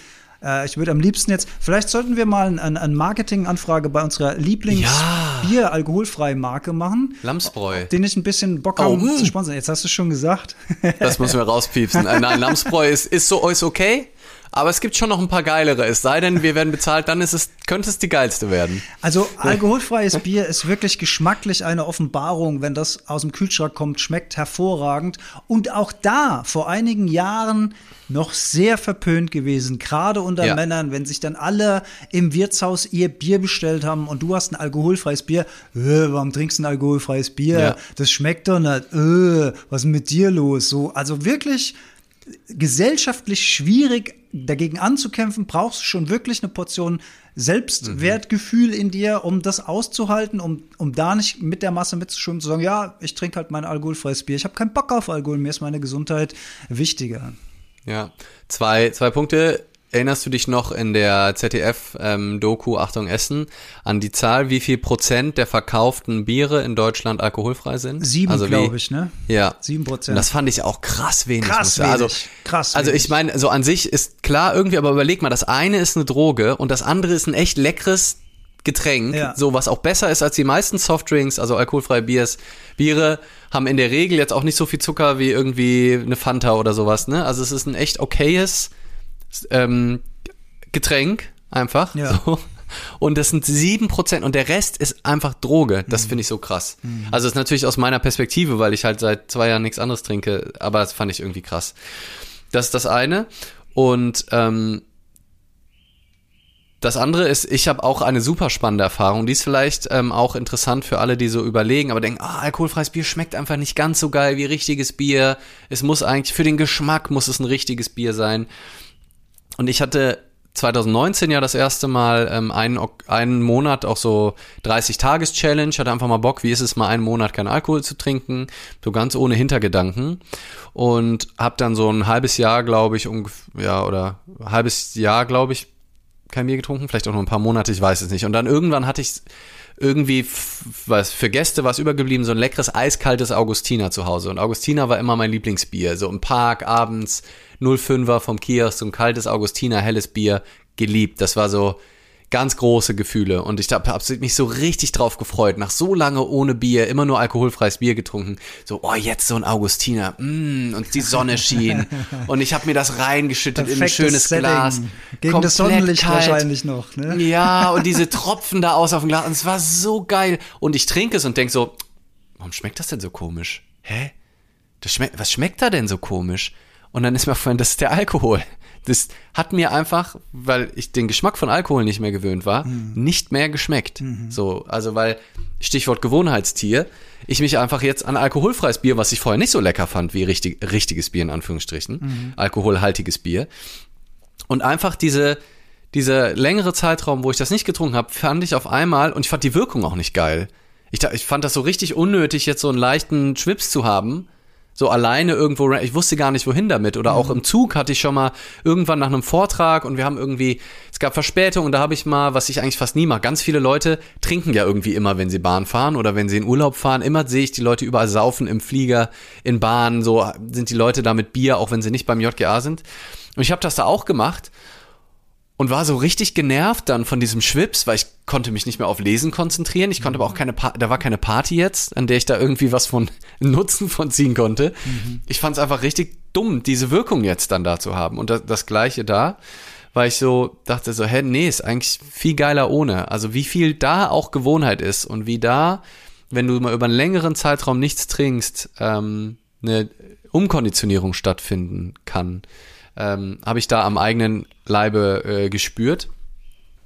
[SPEAKER 2] Äh, ich würde am liebsten jetzt, vielleicht sollten wir mal eine ein Marketinganfrage bei unserer Lieblingsbier-alkoholfreie Marke machen.
[SPEAKER 1] Lamsbräu.
[SPEAKER 2] Den ich ein bisschen Bock habe oh, zu sponsern. Jetzt hast du es schon gesagt.
[SPEAKER 1] das müssen wir rauspiepsen. Nein, Lamsbräu ist, ist so ist okay. Aber es gibt schon noch ein paar geilere. Es sei denn, wir werden bezahlt, dann ist es, könnte es die geilste werden.
[SPEAKER 2] Also alkoholfreies Bier ist wirklich geschmacklich eine Offenbarung. Wenn das aus dem Kühlschrank kommt, schmeckt hervorragend. Und auch da, vor einigen Jahren, noch sehr verpönt gewesen, gerade unter ja. Männern, wenn sich dann alle im Wirtshaus ihr Bier bestellt haben und du hast ein alkoholfreies Bier. Äh, warum trinkst du ein alkoholfreies Bier? Ja. Das schmeckt doch nicht. Äh, was ist mit dir los? So, also wirklich gesellschaftlich schwierig dagegen anzukämpfen, brauchst du schon wirklich eine Portion Selbstwertgefühl mhm. in dir, um das auszuhalten, um, um da nicht mit der Masse mitzuschwimmen, zu sagen, ja, ich trinke halt mein alkoholfreies Bier. Ich habe keinen Bock auf Alkohol, mir ist meine Gesundheit wichtiger.
[SPEAKER 1] Ja, zwei, zwei Punkte. Erinnerst du dich noch in der ZDF-Doku ähm, Achtung Essen an die Zahl, wie viel Prozent der verkauften Biere in Deutschland alkoholfrei sind?
[SPEAKER 2] Sieben, also glaube ich, ne?
[SPEAKER 1] Ja.
[SPEAKER 2] Sieben Prozent.
[SPEAKER 1] Das fand ich auch krass wenig.
[SPEAKER 2] Krass wenig.
[SPEAKER 1] Also,
[SPEAKER 2] krass
[SPEAKER 1] also ich meine, so an sich ist klar irgendwie, aber überleg mal, das eine ist eine Droge und das andere ist ein echt leckeres Getränk,
[SPEAKER 2] Ja.
[SPEAKER 1] so was auch besser ist als die meisten Softdrinks, also alkoholfreie Biers. Biere haben in der Regel jetzt auch nicht so viel Zucker wie irgendwie eine Fanta oder sowas, ne? Also es ist ein echt okayes ähm, Getränk, einfach.
[SPEAKER 2] Ja.
[SPEAKER 1] So. Und das sind sieben Prozent und der Rest ist einfach Droge. Das finde ich so krass. Also ist natürlich aus meiner Perspektive, weil ich halt seit zwei Jahren nichts anderes trinke, aber das fand ich irgendwie krass. Das ist das eine. Und ähm, das andere ist, ich habe auch eine super spannende Erfahrung. Die ist vielleicht ähm, auch interessant für alle, die so überlegen, aber denken, ah, alkoholfreies Bier schmeckt einfach nicht ganz so geil wie richtiges Bier. Es muss eigentlich, für den Geschmack muss es ein richtiges Bier sein. Und ich hatte 2019 ja das erste Mal ähm, einen, einen Monat auch so 30-Tages-Challenge, hatte einfach mal Bock, wie ist es mal einen Monat kein Alkohol zu trinken, so ganz ohne Hintergedanken und habe dann so ein halbes Jahr, glaube ich, ungef- ja oder halbes Jahr, glaube ich, kein Bier getrunken, vielleicht auch nur ein paar Monate, ich weiß es nicht. Und dann irgendwann hatte ich irgendwie, was für Gäste war es übergeblieben, so ein leckeres, eiskaltes Augustiner zu Hause. Und Augustiner war immer mein Lieblingsbier. So im Park, abends, 05er vom Kiosk, so ein kaltes Augustiner, helles Bier, geliebt. Das war so ganz große Gefühle. Und ich habe hab mich so richtig drauf gefreut. Nach so lange ohne Bier, immer nur alkoholfreies Bier getrunken. So, oh, jetzt so ein Augustiner. Mm, und die Sonne schien. und ich habe mir das reingeschüttet in ein
[SPEAKER 2] Perfektes
[SPEAKER 1] schönes
[SPEAKER 2] Setting.
[SPEAKER 1] Glas.
[SPEAKER 2] Gegen das
[SPEAKER 1] Komplett
[SPEAKER 2] Sonnenlicht
[SPEAKER 1] kalt.
[SPEAKER 2] wahrscheinlich noch. Ne?
[SPEAKER 1] Ja, und diese Tropfen da aus auf dem Glas. Und es war so geil. Und ich trinke es und denk so, warum schmeckt das denn so komisch? Hä? Das schmeckt, was schmeckt da denn so komisch? Und dann ist mir aufgefallen, das ist der Alkohol. Das hat mir einfach, weil ich den Geschmack von Alkohol nicht mehr gewöhnt war, nicht mehr geschmeckt. So, also weil, Stichwort Gewohnheitstier, ich mich einfach jetzt an alkoholfreies Bier, was ich vorher nicht so lecker fand wie richtig, richtiges Bier in Anführungsstrichen, alkoholhaltiges Bier, und einfach diese, dieser längere Zeitraum, wo ich das nicht getrunken habe, fand ich auf einmal, und ich fand die Wirkung auch nicht geil. Ich, ich fand das so richtig unnötig, jetzt so einen leichten Schwips zu haben. So alleine irgendwo, ich wusste gar nicht, wohin damit. Oder auch im Zug hatte ich schon mal irgendwann nach einem Vortrag und wir haben irgendwie, es gab Verspätung und da habe ich mal, was ich eigentlich fast nie mache, ganz viele Leute trinken ja irgendwie immer, wenn sie Bahn fahren oder wenn sie in Urlaub fahren. Immer sehe ich die Leute überall saufen im Flieger, in Bahnen, so sind die Leute da mit Bier, auch wenn sie nicht beim JGA sind. Und ich habe das da auch gemacht und war so richtig genervt dann von diesem Schwips, weil ich konnte mich nicht mehr auf Lesen konzentrieren. Ich konnte aber auch keine, pa da war keine Party jetzt, an der ich da irgendwie was von Nutzen von ziehen konnte. Ich fand es einfach richtig dumm, diese Wirkung jetzt dann da zu haben. Und das, das Gleiche da, weil ich so dachte so, hä, nee, ist eigentlich viel geiler ohne. Also wie viel da auch Gewohnheit ist und wie da, wenn du mal über einen längeren Zeitraum nichts trinkst, ähm, eine Umkonditionierung stattfinden kann ähm, habe ich da am eigenen Leibe äh, gespürt.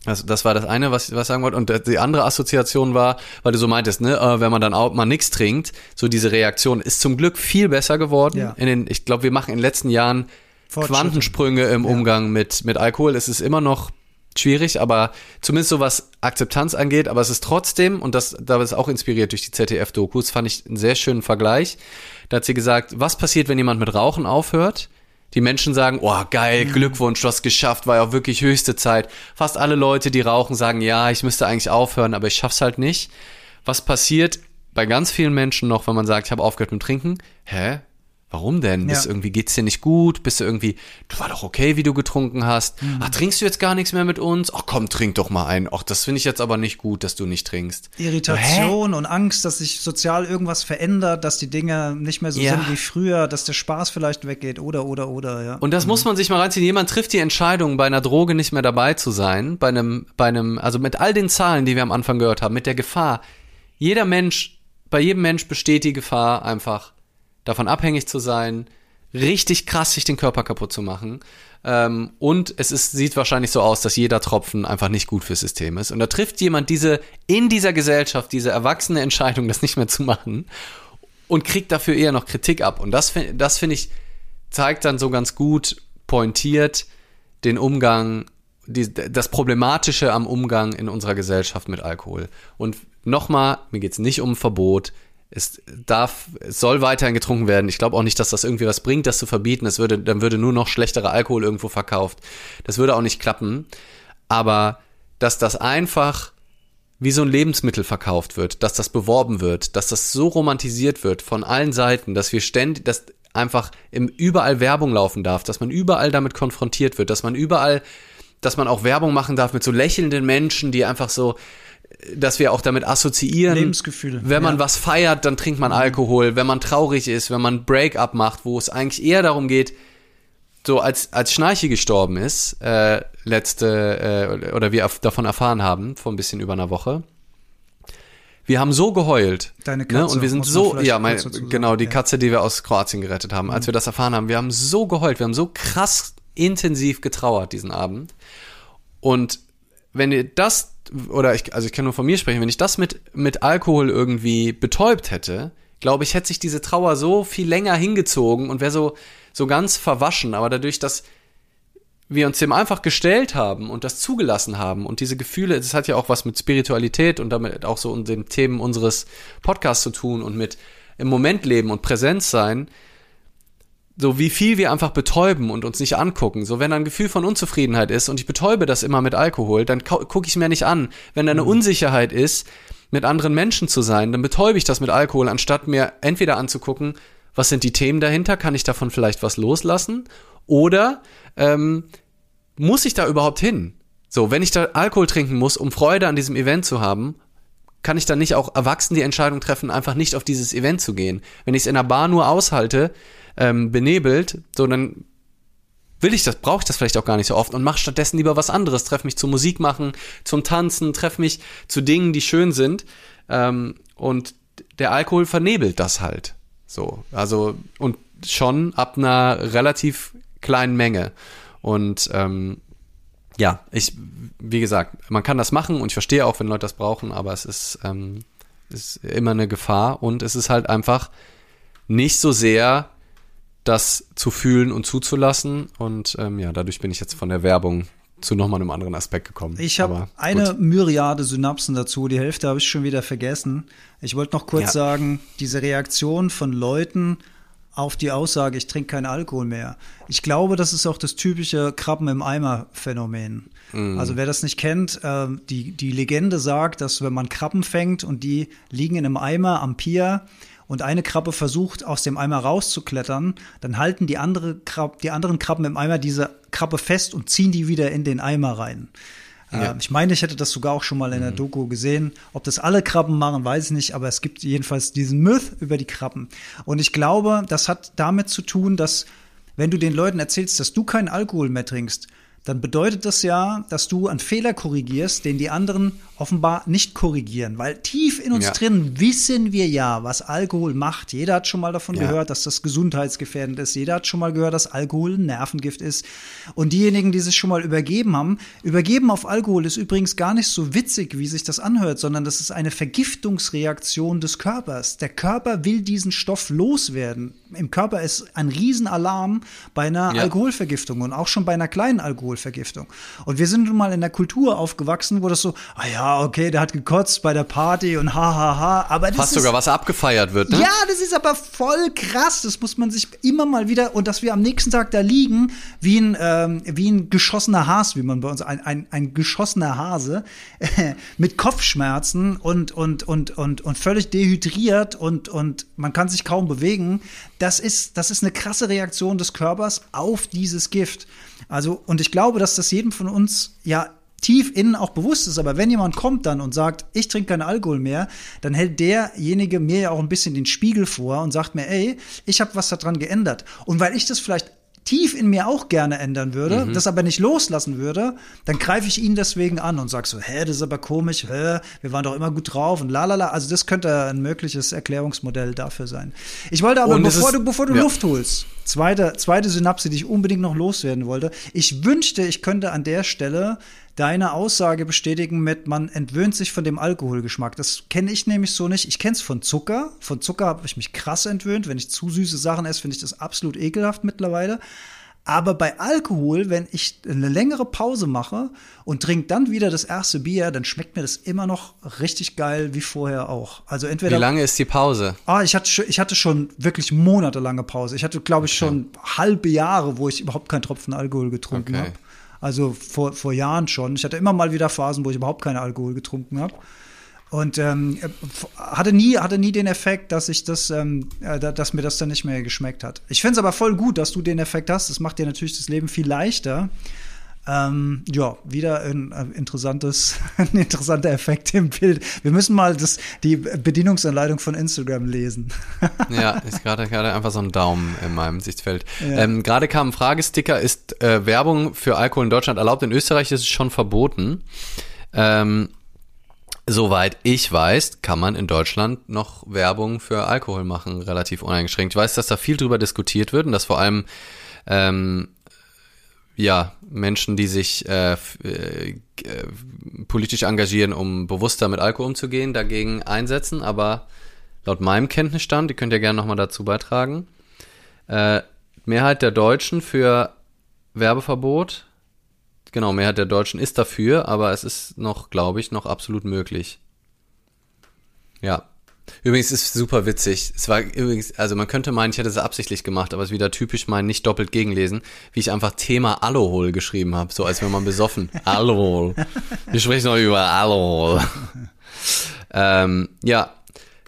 [SPEAKER 1] Also das war das eine, was ich was ich sagen wollte. Und die andere Assoziation war, weil du so meintest, ne, äh, wenn man dann auch mal nichts trinkt, so diese Reaktion ist zum Glück viel besser geworden.
[SPEAKER 2] Ja.
[SPEAKER 1] In den, ich glaube, wir machen in den letzten Jahren. Quantensprünge im Umgang mit, mit Alkohol. Es ist immer noch schwierig, aber zumindest so was Akzeptanz angeht, aber es ist trotzdem, und das, da ist auch inspiriert durch die ZDF-Dokus, fand ich einen sehr schönen Vergleich. Da hat sie gesagt, was passiert, wenn jemand mit Rauchen aufhört? Die Menschen sagen, oh geil, Glückwunsch, du hast geschafft, war ja auch wirklich höchste Zeit. Fast alle Leute, die rauchen, sagen, ja, ich müsste eigentlich aufhören, aber ich schaff's halt nicht. Was passiert bei ganz vielen Menschen noch, wenn man sagt, ich habe aufgehört mit Trinken? Hä? Warum denn? Bist
[SPEAKER 2] Ja.
[SPEAKER 1] irgendwie geht's dir nicht gut? Bist du irgendwie, du war doch okay, wie du getrunken hast.
[SPEAKER 2] Mhm.
[SPEAKER 1] Ach, trinkst du jetzt gar nichts mehr mit uns? Ach komm, trink doch mal ein. Ach, das finde ich jetzt aber nicht gut, dass du nicht trinkst.
[SPEAKER 2] Irritation und Angst, dass sich sozial irgendwas verändert, dass die Dinge nicht mehr so
[SPEAKER 1] Ja.
[SPEAKER 2] sind wie früher, dass der Spaß vielleicht weggeht oder oder oder, ja.
[SPEAKER 1] Und das muss man sich mal reinziehen. Jemand trifft die Entscheidung, bei einer Droge nicht mehr dabei zu sein, bei einem, bei einem, also mit all den Zahlen, die wir am Anfang gehört haben, mit der Gefahr. Jeder Mensch, bei jedem Mensch besteht die Gefahr, einfach davon abhängig zu sein, richtig krass sich den Körper kaputt zu machen. Ähm, und es ist, sieht wahrscheinlich so aus, dass jeder Tropfen einfach nicht gut fürs System ist. Und da trifft jemand diese, in dieser Gesellschaft, diese erwachsene Entscheidung, das nicht mehr zu machen und kriegt dafür eher noch Kritik ab. Und das, das finde ich, zeigt dann so ganz gut pointiert den Umgang, die, das Problematische am Umgang in unserer Gesellschaft mit Alkohol. Und nochmal, mir geht's nicht um Verbot. Es darf, es soll weiterhin getrunken werden. Ich glaube auch nicht, dass das irgendwie was bringt, das zu verbieten. Es würde, dann würde nur noch schlechterer Alkohol irgendwo verkauft. Das würde auch nicht klappen. Aber dass das einfach wie so ein Lebensmittel verkauft wird, dass das beworben wird, dass das so romantisiert wird von allen Seiten, dass wir ständig, dass einfach im überall Werbung laufen darf, dass man überall damit konfrontiert wird, dass man überall, dass man auch Werbung machen darf mit so lächelnden Menschen, die einfach so dass wir auch damit assoziieren.
[SPEAKER 2] Lebensgefühl.
[SPEAKER 1] Wenn man
[SPEAKER 2] ja.
[SPEAKER 1] was feiert, dann trinkt man Alkohol. Wenn man traurig ist, wenn man Break-up macht, wo es eigentlich eher darum geht, so als, als Schnarchi gestorben ist, äh, letzte, äh, oder wir davon erfahren haben, vor ein bisschen über einer Woche. Wir haben so geheult.
[SPEAKER 2] Deine
[SPEAKER 1] ne?
[SPEAKER 2] Katze,
[SPEAKER 1] Und wir sind so, ja, mein, genau, die
[SPEAKER 2] ja. Mhm.
[SPEAKER 1] Katze, die wir aus Kroatien gerettet haben. Als wir das erfahren haben, wir haben so geheult, wir haben so krass intensiv getrauert diesen Abend. Und wenn ihr das, oder ich, also ich kann nur von mir sprechen, wenn ich das mit, mit Alkohol irgendwie betäubt hätte, glaube ich, hätte sich diese Trauer so viel länger hingezogen und wäre so, so ganz verwaschen. Aber dadurch, dass wir uns dem einfach gestellt haben und das zugelassen haben und diese Gefühle, das hat ja auch was mit Spiritualität und damit auch so und den Themen unseres Podcasts zu tun und mit im Moment leben und Präsenz sein, so wie viel wir einfach betäuben und uns nicht angucken. So wenn da ein Gefühl von Unzufriedenheit ist und ich betäube das immer mit Alkohol, dann gucke ich mir nicht an. Wenn da eine Unsicherheit ist, mit anderen Menschen zu sein, dann betäube ich das mit Alkohol, anstatt mir entweder anzugucken, was sind die Themen dahinter, kann ich davon vielleicht was loslassen oder ähm, muss ich da überhaupt hin? So, wenn ich da Alkohol trinken muss, um Freude an diesem Event zu haben, kann ich dann nicht auch erwachsen die Entscheidung treffen, einfach nicht auf dieses Event zu gehen. Wenn ich es in der Bar nur aushalte, ähm, benebelt, so dann will ich das, brauche ich das vielleicht auch gar nicht so oft und mache stattdessen lieber was anderes. Treff mich zum Musik machen, zum Tanzen, treff mich zu Dingen, die schön sind. Ähm, und der Alkohol vernebelt das halt. So, also und schon ab einer relativ kleinen Menge. Und ähm, ja, ich, wie gesagt, man kann das machen und ich verstehe auch, wenn Leute das brauchen, aber es ist, ähm, ist immer eine Gefahr und es ist halt einfach nicht so sehr das zu fühlen und zuzulassen. Und ähm, ja, dadurch bin ich jetzt von der Werbung zu nochmal einem anderen Aspekt gekommen.
[SPEAKER 2] Ich habe eine
[SPEAKER 1] gut.
[SPEAKER 2] Myriade Synapsen dazu, die Hälfte habe ich schon wieder vergessen. Ich wollte noch kurz
[SPEAKER 1] Ja.
[SPEAKER 2] sagen, diese Reaktion von Leuten auf die Aussage, ich trinke keinen Alkohol mehr. Ich glaube, das ist auch das typische Krabben im Eimer-Phänomen.
[SPEAKER 1] Mhm.
[SPEAKER 2] Also wer das nicht kennt, ähm, die, die Legende sagt, dass wenn man Krabben fängt und die liegen in einem Eimer am Pier und eine Krabbe versucht, aus dem Eimer rauszuklettern, dann halten die, andere Krab die anderen Krabben im Eimer diese Krabbe fest und ziehen die wieder in den Eimer rein.
[SPEAKER 1] Ja.
[SPEAKER 2] Ähm, ich meine, ich hätte das sogar auch schon mal in der Doku gesehen. Ob das alle Krabben machen, weiß ich nicht, aber es gibt jedenfalls diesen Myth über die Krabben. Und ich glaube, das hat damit zu tun, dass wenn du den Leuten erzählst, dass du keinen Alkohol mehr trinkst, dann bedeutet das ja, dass du einen Fehler korrigierst, den die anderen offenbar nicht korrigieren. Weil tief in uns
[SPEAKER 1] Ja.
[SPEAKER 2] drin wissen wir ja, was Alkohol macht. Jeder hat schon mal davon
[SPEAKER 1] Ja.
[SPEAKER 2] gehört, dass das gesundheitsgefährdend ist. Jeder hat schon mal gehört, dass Alkohol ein Nervengift ist. Und diejenigen, die sich schon mal übergeben haben, übergeben auf Alkohol ist übrigens gar nicht so witzig, wie sich das anhört, sondern das ist eine Vergiftungsreaktion des Körpers. Der Körper will diesen Stoff loswerden. Im Körper ist ein Riesenalarm bei einer
[SPEAKER 1] Ja.
[SPEAKER 2] Alkoholvergiftung und auch schon bei einer kleinen Alkoholvergiftung. Und wir sind nun mal in der Kultur aufgewachsen, wo das so, ah ja, okay, der hat gekotzt bei der Party und ha, ha, ha. Aber das
[SPEAKER 1] Fast
[SPEAKER 2] ist,
[SPEAKER 1] sogar was abgefeiert wird, ne?
[SPEAKER 2] ja, das ist aber voll krass. Das muss man sich immer mal wieder und dass wir am nächsten Tag da liegen wie ein ähm, wie ein geschossener Has, wie man bei uns ein ein, ein geschossener Hase mit Kopfschmerzen und und und und und völlig dehydriert und und man kann sich kaum bewegen. Das ist das ist eine krasse Reaktion des Körpers auf dieses Gift. Also und ich glaube, dass das jedem von uns ja tief innen auch bewusst ist. Aber wenn jemand kommt dann und sagt, ich trinke keinen Alkohol mehr, dann hält derjenige mir ja auch ein bisschen den Spiegel vor und sagt mir, ey, ich habe was daran geändert. Und weil ich das vielleicht tief in mir auch gerne ändern würde,
[SPEAKER 1] Mhm.
[SPEAKER 2] das aber nicht loslassen würde, dann greife ich ihn deswegen an und sag so, hä, das ist aber komisch, hä, wir waren doch immer gut drauf und lalala. Also das könnte ein mögliches Erklärungsmodell dafür sein. Ich wollte aber,
[SPEAKER 1] Und
[SPEAKER 2] bevor
[SPEAKER 1] ist-
[SPEAKER 2] du, bevor du
[SPEAKER 1] ja.
[SPEAKER 2] Luft holst, zweite, zweite Synapse, die ich unbedingt noch loswerden wollte. Ich wünschte, ich könnte an der Stelle deine Aussage bestätigen mit, man entwöhnt sich von dem Alkoholgeschmack. Das kenne ich nämlich so nicht. Ich kenne es von Zucker. Von Zucker habe ich mich krass entwöhnt. Wenn ich zu süße Sachen esse, finde ich das absolut ekelhaft mittlerweile. Aber bei Alkohol, wenn ich eine längere Pause mache und trinke dann wieder das erste Bier, dann schmeckt mir das immer noch richtig geil wie vorher auch. Also
[SPEAKER 1] Wie
[SPEAKER 2] entweder
[SPEAKER 1] lange ist die Pause?
[SPEAKER 2] Ah, ich hatte, schon- ich hatte schon wirklich monatelange Pause. Ich hatte, glaube ich, schon halbe Jahre, wo ich überhaupt keinen Tropfen Alkohol getrunken
[SPEAKER 1] Okay.
[SPEAKER 2] habe. Also vor, vor Jahren schon. Ich hatte immer mal wieder Phasen, wo ich überhaupt keinen Alkohol getrunken habe. Und ähm, f- hatte, nie, hatte nie den Effekt, dass ich das, ähm, äh, da- dass mir das dann nicht mehr geschmeckt hat. Ich finde es aber voll gut, dass du den Effekt hast. Das macht dir natürlich das Leben viel leichter. Ähm, ja, wieder ein, ein interessantes, ein interessanter Effekt im Bild. Wir müssen mal das, die Bedienungsanleitung von Instagram lesen.
[SPEAKER 1] ja, ist gerade gerade einfach so ein Daumen in meinem Sichtfeld. Ja. Ähm, gerade kam ein Fragesticker, ist äh, Werbung für Alkohol in Deutschland erlaubt? In Österreich ist es schon verboten. Ähm, Soweit ich weiß, kann man in Deutschland noch Werbung für Alkohol machen, relativ uneingeschränkt. Ich weiß, dass da viel drüber diskutiert wird und dass vor allem ähm, ja, Menschen, die sich äh, äh, politisch engagieren, um bewusster mit Alkohol umzugehen, dagegen einsetzen. Aber laut meinem Kenntnisstand, ihr könnt ja gerne nochmal dazu beitragen, äh, Mehrheit der Deutschen für Werbeverbot. Genau, Mehrheit der Deutschen ist dafür, aber es ist noch, glaube ich, noch absolut möglich. Ja, Übrigens ist es super witzig. Es war übrigens, also man könnte meinen, ich hätte es absichtlich gemacht, aber es ist wieder typisch mein nicht doppelt gegenlesen, wie ich einfach Thema Alkohol geschrieben habe, so als wenn man besoffen. Alkohol. Wir sprechen noch über Alkohol. ähm, ja.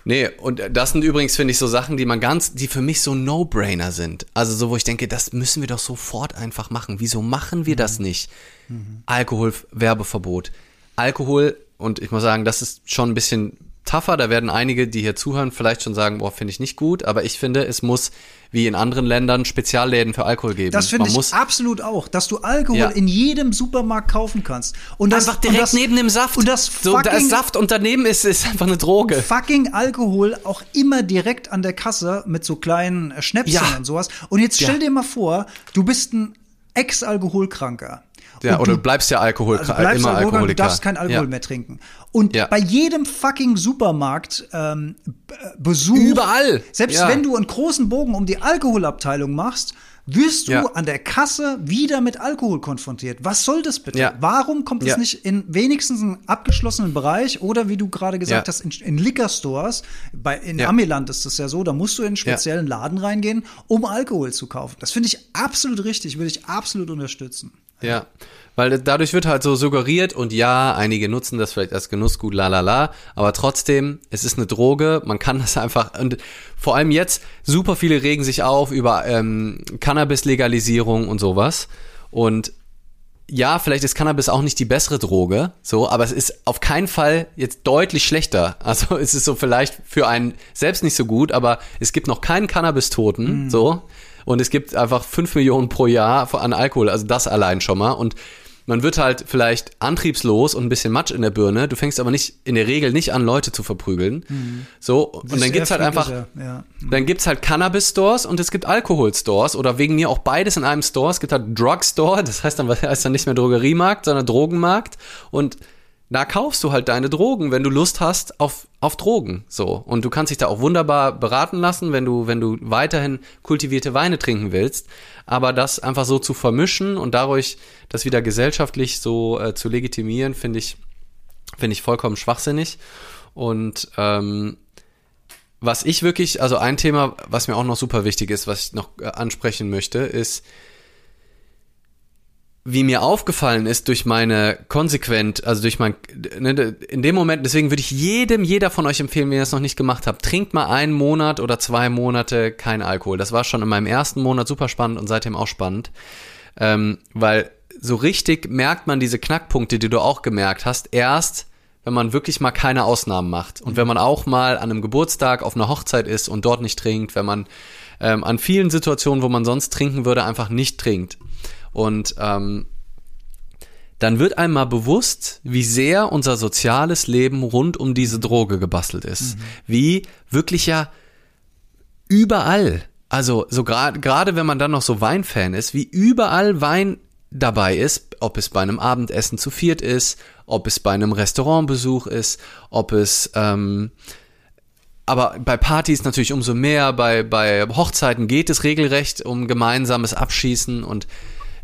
[SPEAKER 1] Nee, und das sind übrigens, finde ich, so Sachen, die man ganz, die für mich so No-Brainer sind. Also so, wo ich denke, das müssen wir doch sofort einfach machen. Wieso machen wir mhm. das nicht? Mhm. Alkohol, Werbeverbot. Alkohol, und ich muss sagen, das ist schon ein bisschen tougher. Da werden einige, die hier zuhören, vielleicht schon sagen, boah, finde ich nicht gut. Aber ich finde, es muss wie in anderen Ländern Spezialläden für Alkohol geben.
[SPEAKER 2] Das finde ich muss absolut auch, dass du Alkohol ja. in jedem Supermarkt kaufen kannst.
[SPEAKER 1] Und das, einfach direkt das, neben dem Saft.
[SPEAKER 2] Und das
[SPEAKER 1] so, da ist Saft und daneben ist, ist einfach eine Droge.
[SPEAKER 2] Fucking Alkohol auch immer direkt an der Kasse mit so kleinen Schnäpsen ja. und sowas. Und jetzt stell ja. dir mal vor, du bist ein Ex-Alkoholkranker.
[SPEAKER 1] Ja, oder du bleibst ja Alkohol, also bleibst immer Alkoholiker. Du
[SPEAKER 2] darfst kein Alkohol ja. mehr trinken. Und ja. bei jedem fucking Supermarkt ähm, Besuch.
[SPEAKER 1] Überall.
[SPEAKER 2] Selbst wenn du einen großen Bogen um die Alkoholabteilung machst, wirst du an der Kasse wieder mit Alkohol konfrontiert. Was soll das bitte? Ja. Warum kommt es nicht in wenigstens einen abgeschlossenen Bereich oder wie du gerade gesagt hast, in, in Liquor Stores, bei, in Amiland ist das ja so, da musst du in einen speziellen Laden reingehen, um Alkohol zu kaufen. Das finde ich absolut richtig, würde ich absolut unterstützen.
[SPEAKER 1] Ja, weil dadurch wird halt so suggeriert und ja, einige nutzen das vielleicht als Genussgut, la la la, aber trotzdem, es ist eine Droge, man kann das einfach und vor allem jetzt, super viele regen sich auf über ähm, Cannabis-Legalisierung und sowas und ja, vielleicht ist Cannabis auch nicht die bessere Droge, so, aber es ist auf keinen Fall jetzt deutlich schlechter. Also es ist so vielleicht für einen selbst nicht so gut, aber es gibt noch keinen Cannabis-Toten, mhm. so und es gibt einfach fünf Millionen pro Jahr an Alkohol, also das allein schon mal und man wird halt vielleicht antriebslos und ein bisschen Matsch in der Birne. Du fängst aber nicht in der Regel nicht an, Leute zu verprügeln. Mhm. So, und dann gibt's halt einfach, ja. mhm. dann gibt's halt Cannabis-Stores und es gibt Alkohol-Stores oder wegen mir auch beides in einem Store. Es gibt halt Drugstore, das heißt dann, heißt dann nicht mehr Drogeriemarkt, sondern Drogenmarkt und da kaufst du halt deine Drogen, wenn du Lust hast auf, auf Drogen, so. Und du kannst dich da auch wunderbar beraten lassen, wenn du, wenn du weiterhin kultivierte Weine trinken willst. Aber das einfach so zu vermischen und dadurch das wieder gesellschaftlich so äh, zu legitimieren, finde ich, finde ich vollkommen schwachsinnig. Und, ähm, was ich wirklich, also ein Thema, was mir auch noch super wichtig ist, was ich noch äh, ansprechen möchte, ist, wie mir aufgefallen ist durch meine konsequent, also durch mein, ne, in dem Moment, deswegen würde ich jedem, jeder von euch empfehlen, wenn ihr das noch nicht gemacht habt, trinkt mal einen Monat oder zwei Monate kein Alkohol. Das war schon in meinem ersten Monat super spannend und seitdem auch spannend, ähm, weil so richtig merkt man diese Knackpunkte, die du auch gemerkt hast, erst wenn man wirklich mal keine Ausnahmen macht und wenn man auch mal an einem Geburtstag auf einer Hochzeit ist und dort nicht trinkt, wenn man ähm, an vielen Situationen, wo man sonst trinken würde, einfach nicht trinkt. Und ähm, dann wird einmal bewusst, wie sehr unser soziales Leben rund um diese Droge gebastelt ist. Mhm. Wie wirklich ja überall, also so gerade gerade wenn man dann noch so Weinfan ist, wie überall Wein dabei ist, ob es bei einem Abendessen zu viert ist, ob es bei einem Restaurantbesuch ist, ob es ähm, aber bei Partys natürlich umso mehr, bei, bei Hochzeiten geht es regelrecht um gemeinsames Abschießen und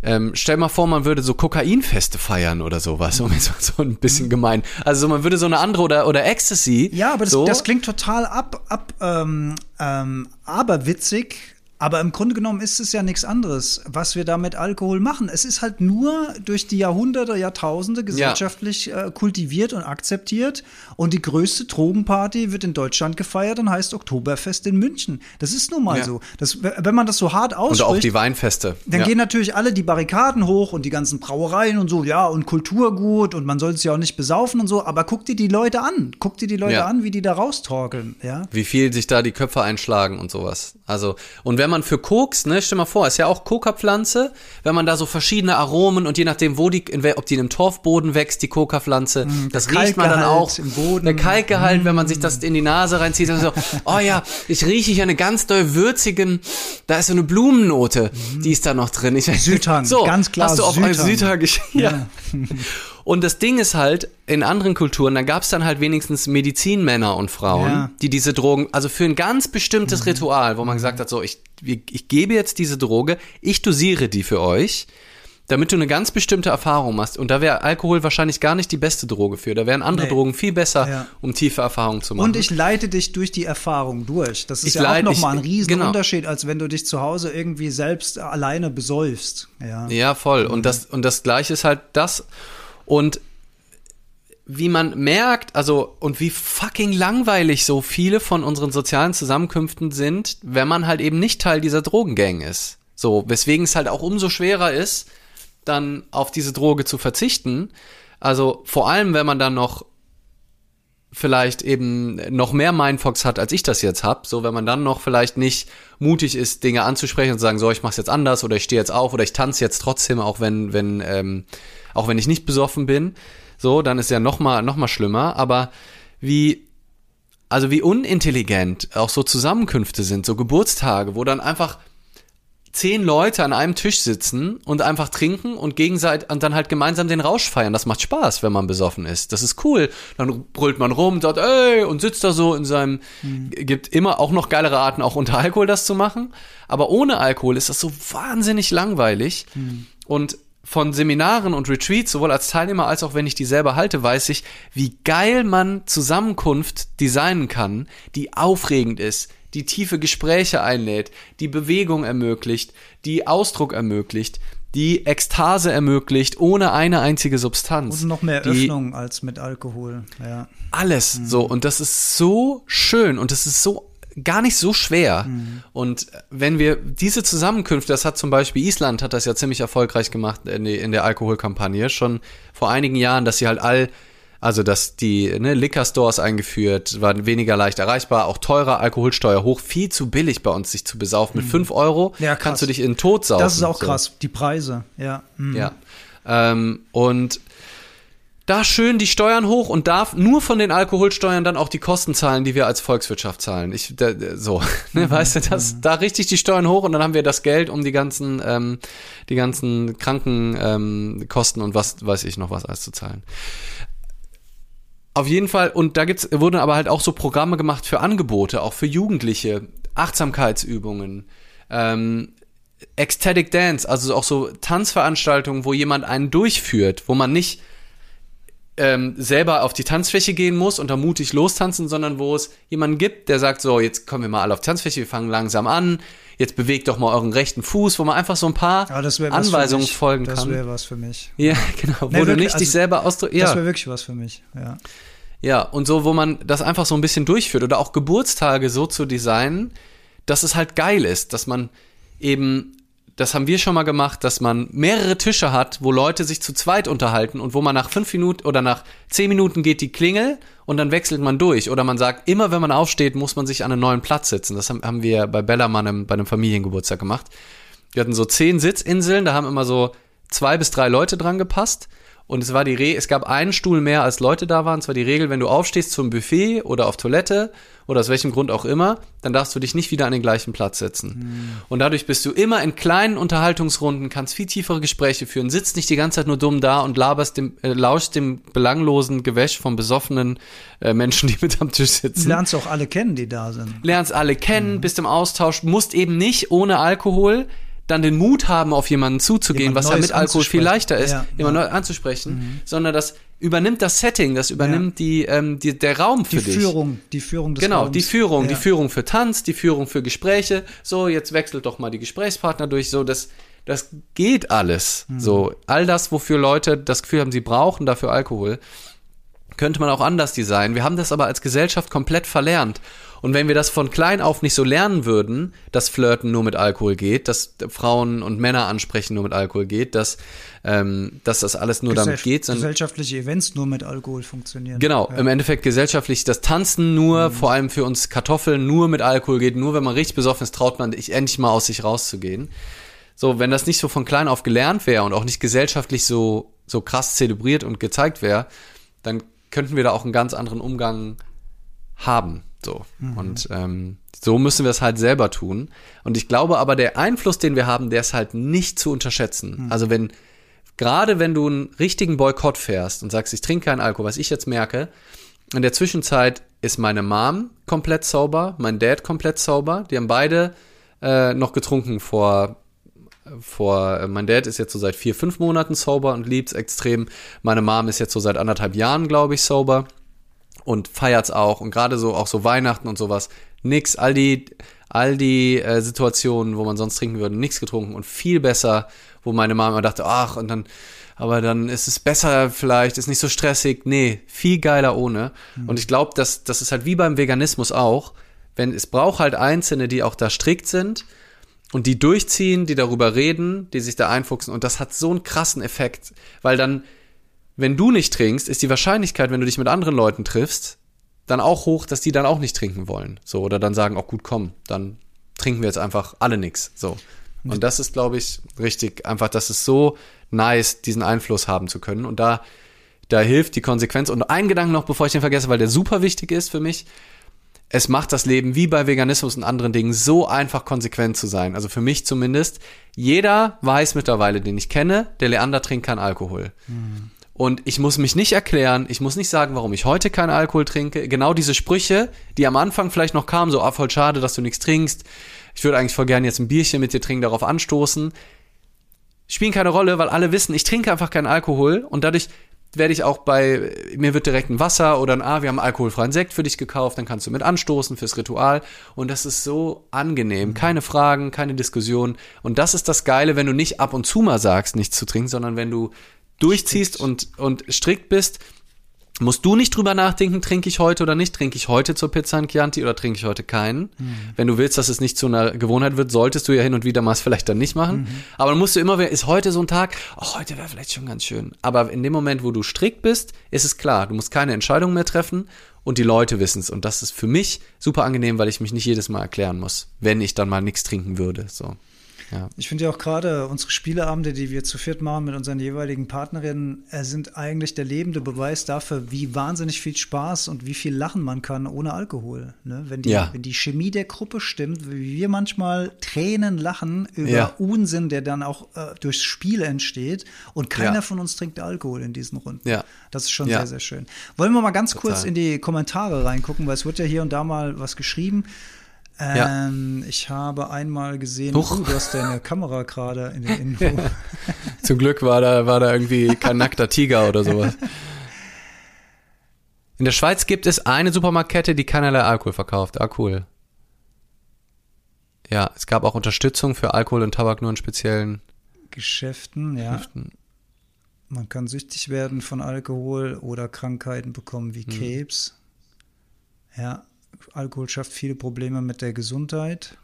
[SPEAKER 1] ähm, stell mal vor, man würde so Kokainfeste feiern oder sowas, um jetzt so ein bisschen gemein. Also man würde so eine andere oder, oder Ecstasy.
[SPEAKER 2] Ja, aber das,
[SPEAKER 1] so.
[SPEAKER 2] das klingt total ab, ab ähm, ähm, aberwitzig, Aber im Grunde genommen ist es ja nichts anderes, was wir da mit Alkohol machen. Es ist halt nur durch die Jahrhunderte, Jahrtausende gesellschaftlich ja. äh, kultiviert und akzeptiert. Und die größte Drogenparty wird in Deutschland gefeiert und heißt Oktoberfest in München. Das ist nun mal ja. so. Das, wenn man das so hart ausspricht.
[SPEAKER 1] Und auch die Weinfeste.
[SPEAKER 2] Dann ja. gehen natürlich alle die Barrikaden hoch und die ganzen Brauereien und so, ja, und Kulturgut und man soll es ja auch nicht besaufen und so. Aber guck dir die Leute an. Guck dir die Leute an, wie die da raustorkeln. Ja?
[SPEAKER 1] Wie viel sich da die Köpfe einschlagen und sowas. Also, und wenn man für Koks, ne, stell mal vor, ist ja auch Coca-Pflanze, wenn man da so verschiedene Aromen und je nachdem, wo die, in, ob die in einem Torfboden wächst, die Coca-Pflanze, mm, das riecht man dann auch. Im Boden. Der Kalkgehalt, mm. wenn man sich das in die Nase reinzieht, dann so, oh ja, ich rieche hier eine ganz doll würzigen, da ist so eine Blumennote, mm. die ist da noch drin. Ich,
[SPEAKER 2] Südhang, so, ganz klar.
[SPEAKER 1] Hast du auf Südhang, Südhang ja. ja. Und das Ding ist halt, in anderen Kulturen, da gab es dann halt wenigstens Medizinmänner und Frauen, ja. die diese Drogen, also für ein ganz bestimmtes mhm. Ritual, wo man gesagt hat, so, ich, ich gebe jetzt diese Droge, ich dosiere die für euch, damit du eine ganz bestimmte Erfahrung machst. Und da wäre Alkohol wahrscheinlich gar nicht die beste Droge für. Da wären andere nee. Drogen viel besser, ja. um tiefe Erfahrungen zu machen.
[SPEAKER 2] Und ich leite dich durch die Erfahrung durch. Das ist ich ja leite, auch nochmal ein Riesenunterschied, genau. als wenn du dich zu Hause irgendwie selbst alleine besäufst. Ja,
[SPEAKER 1] ja voll. Und, mhm. das, und das Gleiche ist halt das. Und wie man merkt, also und wie fucking langweilig so viele von unseren sozialen Zusammenkünften sind, wenn man halt eben nicht Teil dieser Drogengang ist. So, weswegen es halt auch umso schwerer ist, dann auf diese Droge zu verzichten. Also vor allem, wenn man dann noch vielleicht eben noch mehr Mindfox hat, als ich das jetzt habe. So, wenn man dann noch vielleicht nicht mutig ist, Dinge anzusprechen und zu sagen, so, ich mach's jetzt anders oder ich stehe jetzt auf oder ich tanze jetzt trotzdem, auch wenn, wenn, ähm, auch wenn ich nicht besoffen bin, so, dann ist ja noch mal, noch mal schlimmer. Aber wie, also wie unintelligent auch so Zusammenkünfte sind, so Geburtstage, wo dann einfach zehn Leute an einem Tisch sitzen und einfach trinken und gegenseitig und dann halt gemeinsam den Rausch feiern. Das macht Spaß, wenn man besoffen ist. Das ist cool. Dann brüllt man rum, sagt, ey, und sitzt da so in seinem, mhm. gibt immer auch noch geilere Arten, auch unter Alkohol das zu machen. Aber ohne Alkohol ist das so wahnsinnig langweilig. Mhm. Und von Seminaren und Retreats, sowohl als Teilnehmer als auch wenn ich die selber halte, weiß ich, wie geil man Zusammenkunft designen kann, die aufregend ist, die tiefe Gespräche einlädt, die Bewegung ermöglicht, die Ausdruck ermöglicht, die Ekstase ermöglicht, ohne eine einzige Substanz.
[SPEAKER 2] Und noch mehr die, Öffnung als mit Alkohol, ja.
[SPEAKER 1] Alles mhm. so. Und das ist so schön und das ist so gar nicht so schwer. Mhm. Und wenn wir diese Zusammenkünfte, das hat zum Beispiel Island hat das ja ziemlich erfolgreich gemacht in, die, in der Alkoholkampagne, schon vor einigen Jahren, dass sie halt all, also dass die ne, Liquor Stores eingeführt, waren weniger leicht erreichbar, auch teurer, Alkoholsteuer hoch, viel zu billig bei uns sich zu besaufen. Mit mhm. fünf Euro ja, kannst du dich in den Tod saufen.
[SPEAKER 2] Das ist auch krass, die Preise, ja.
[SPEAKER 1] Mhm. Ja. Ähm, und da schön die Steuern hoch und darf nur von den Alkoholsteuern dann auch die Kosten zahlen, die wir als Volkswirtschaft zahlen. Ich, da, so, ne, mhm. weißt du, das, mhm. da richtig die Steuern hoch und dann haben wir das Geld, um die ganzen, ähm, die ganzen Krankenkosten ähm, und was weiß ich noch was alles zu zahlen. Auf jeden Fall, und da gibt's, wurden aber halt auch so Programme gemacht für Angebote, auch für Jugendliche, Achtsamkeitsübungen, ähm, Ecstatic Dance, also auch so Tanzveranstaltungen, wo jemand einen durchführt, wo man nicht ähm, selber auf die Tanzfläche gehen muss und da mutig lostanzen, sondern wo es jemanden gibt, der sagt, so, jetzt kommen wir mal alle auf Tanzfläche, wir fangen langsam an, jetzt bewegt doch mal euren rechten Fuß, wo man einfach so ein paar Anweisungen folgen
[SPEAKER 2] das
[SPEAKER 1] kann.
[SPEAKER 2] Das wäre was für mich.
[SPEAKER 1] Ja, genau, wo nee, du nicht also, dich selber ausdrückst. Ja.
[SPEAKER 2] Das wäre wirklich was für mich, ja.
[SPEAKER 1] Ja, und so, wo man das einfach so ein bisschen durchführt oder auch Geburtstage so zu designen, dass es halt geil ist, dass man eben das haben wir schon mal gemacht, dass man mehrere Tische hat, wo Leute sich zu zweit unterhalten und wo man nach fünf Minuten oder nach zehn Minuten geht die Klingel und dann wechselt man durch. Oder man sagt, immer wenn man aufsteht, muss man sich an einen neuen Platz setzen. Das haben, wir bei Bellermann bei einem Familiengeburtstag gemacht. Wir hatten so zehn Sitzinseln, da haben immer so zwei bis drei Leute dran gepasst. Und es war die Re es gab einen Stuhl mehr als Leute da waren. Es war die Regel, wenn du aufstehst zum Buffet oder auf Toilette oder aus welchem Grund auch immer, dann darfst du dich nicht wieder an den gleichen Platz setzen. Mhm. Und dadurch bist du immer in kleinen Unterhaltungsrunden, kannst viel tiefere Gespräche führen, sitzt nicht die ganze Zeit nur dumm da und laberst dem, äh, lauschst dem belanglosen Gewäsch von besoffenen äh, Menschen, die mit am Tisch sitzen.
[SPEAKER 2] Lernst auch alle kennen, die da sind.
[SPEAKER 1] Lernst alle kennen, mhm. bist im Austausch, musst eben nicht ohne Alkohol dann den Mut haben, auf jemanden zuzugehen, Jemand was ja mit Alkohol viel leichter ist, ja, jemand ja. neu anzusprechen, mhm. sondern das übernimmt das Setting, das übernimmt ja. die, ähm, die, der Raum für
[SPEAKER 2] die
[SPEAKER 1] dich.
[SPEAKER 2] Die Führung, die Führung des
[SPEAKER 1] Genau,
[SPEAKER 2] Raums.
[SPEAKER 1] die Führung, die Führung für Tanz, die Führung für Gespräche. So, jetzt wechselt doch mal die Gesprächspartner durch. So, das, das geht alles. Mhm. So, all das, wofür Leute das Gefühl haben, sie brauchen dafür Alkohol, könnte man auch anders designen. Wir haben das aber als Gesellschaft komplett verlernt. Und wenn wir das von klein auf nicht so lernen würden, dass Flirten nur mit Alkohol geht, dass Frauen und Männer ansprechen nur mit Alkohol geht, dass, ähm, dass das alles nur
[SPEAKER 2] Gesell
[SPEAKER 1] damit geht.
[SPEAKER 2] Sondern gesellschaftliche Events nur mit Alkohol funktionieren.
[SPEAKER 1] Genau, ja. im Endeffekt gesellschaftlich das Tanzen nur, mhm. vor allem für uns Kartoffeln, nur mit Alkohol geht. Nur wenn man richtig besoffen ist, traut man sich endlich mal aus sich rauszugehen. So, wenn das nicht so von klein auf gelernt wäre und auch nicht gesellschaftlich so, so krass zelebriert und gezeigt wäre, dann könnten wir da auch einen ganz anderen Umgang haben. So. Mhm. Und ähm, so müssen wir es halt selber tun. Und ich glaube aber, der Einfluss, den wir haben, der ist halt nicht zu unterschätzen. Mhm. Also wenn, gerade wenn du einen richtigen Boykott fährst und sagst, ich trinke keinen Alkohol, was ich jetzt merke, in der Zwischenzeit ist meine Mom komplett sauber, mein Dad komplett sauber. Die haben beide äh, noch getrunken vor vor, äh, mein Dad ist jetzt so seit vier, fünf Monaten sober und liebt's extrem. Meine Mom ist jetzt so seit anderthalb Jahren, glaube ich, sober und feiert's auch. Und gerade so auch so Weihnachten und sowas. Nix. All die all die äh, Situationen wo man sonst trinken würde nichts getrunken und viel besser wo meine Mama dachte ach und dann aber dann ist es besser vielleicht ist nicht so stressig. Nee viel geiler ohne. Mhm. und ich glaube dass das ist halt wie beim Veganismus auch. Wenn es braucht halt einzelne die auch da strikt sind und die durchziehen die darüber reden die sich da einfuchsen. Und das hat so einen krassen Effekt weil dann wenn du nicht trinkst, ist die Wahrscheinlichkeit, wenn du dich mit anderen Leuten triffst, dann auch hoch, dass die dann auch nicht trinken wollen. So, oder dann sagen, auch gut, komm, dann trinken wir jetzt einfach alle nix. So. Und das ist, glaube ich, richtig, einfach, das ist so nice, diesen Einfluss haben zu können. Und da, da hilft die Konsequenz. Und ein Gedanke noch, bevor ich den vergesse, weil der super wichtig ist für mich. Es macht das Leben wie bei Veganismus und anderen Dingen so einfach konsequent zu sein. Also für mich zumindest. Jeder weiß mittlerweile, den ich kenne, der Leander trinkt keinen Alkohol. Mhm. Und ich muss mich nicht erklären, ich muss nicht sagen, warum ich heute keinen Alkohol trinke. Genau diese Sprüche, die am Anfang vielleicht noch kamen, so, ah, voll schade, dass du nichts trinkst. Ich würde eigentlich voll gerne jetzt ein Bierchen mit dir trinken, darauf anstoßen. Spielen keine Rolle, weil alle wissen, ich trinke einfach keinen Alkohol und dadurch werde ich auch bei, mir wird direkt ein Wasser oder ein, ah, wir haben alkoholfreien Sekt für dich gekauft, dann kannst du mit anstoßen fürs Ritual. Und das ist so angenehm. Mhm. Keine Fragen, keine Diskussion. Und das ist das Geile, wenn du nicht ab und zu mal sagst, nichts zu trinken, sondern wenn du durchziehst und, und strikt bist, musst du nicht drüber nachdenken, trinke ich heute oder nicht, trinke ich heute zur Pizza in Chianti oder trinke ich heute keinen. Mhm. Wenn du willst, dass es nicht zu einer Gewohnheit wird, solltest du ja hin und wieder mal es vielleicht dann nicht machen. Mhm. Aber dann musst du immer, ist heute so ein Tag, oh, heute wäre vielleicht schon ganz schön. Aber in dem Moment, wo du strikt bist, ist es klar, du musst keine Entscheidung mehr treffen und die Leute wissen es. Und das ist für mich super angenehm, weil ich mich nicht jedes Mal erklären muss, wenn ich dann mal nichts trinken würde. So.
[SPEAKER 2] Ja. Ich finde ja auch gerade unsere Spieleabende, die wir zu viert machen mit unseren jeweiligen Partnerinnen, äh, sind eigentlich der lebende Beweis dafür, wie wahnsinnig viel Spaß und wie viel Lachen man kann ohne Alkohol. Ne? Wenn, die, ja. wenn die Chemie der Gruppe stimmt, wie wir manchmal Tränen lachen über ja. Unsinn, der dann auch äh, durchs Spiel entsteht und keiner von uns trinkt Alkohol in diesen Runden. Ja. Das ist schon sehr, sehr schön. Wollen wir mal ganz Total. kurz in die Kommentare reingucken, weil es wird ja hier und da mal was geschrieben. Ähm, ja. Ich habe einmal gesehen, Huch. du hast deine Kamera gerade in den Info.
[SPEAKER 1] Zum Glück war da, war da irgendwie kein nackter Tiger oder sowas. In der Schweiz gibt es eine Supermarktkette, die keinerlei Alkohol verkauft. Ah, cool. Ja, es gab auch Unterstützung für Alkohol und Tabak nur in speziellen
[SPEAKER 2] Geschäften, ja. Geschäften. Man kann süchtig werden von Alkohol oder Krankheiten bekommen wie hm. Krebs. Hm. Ja, Alkohol schafft viele Probleme mit der Gesundheit.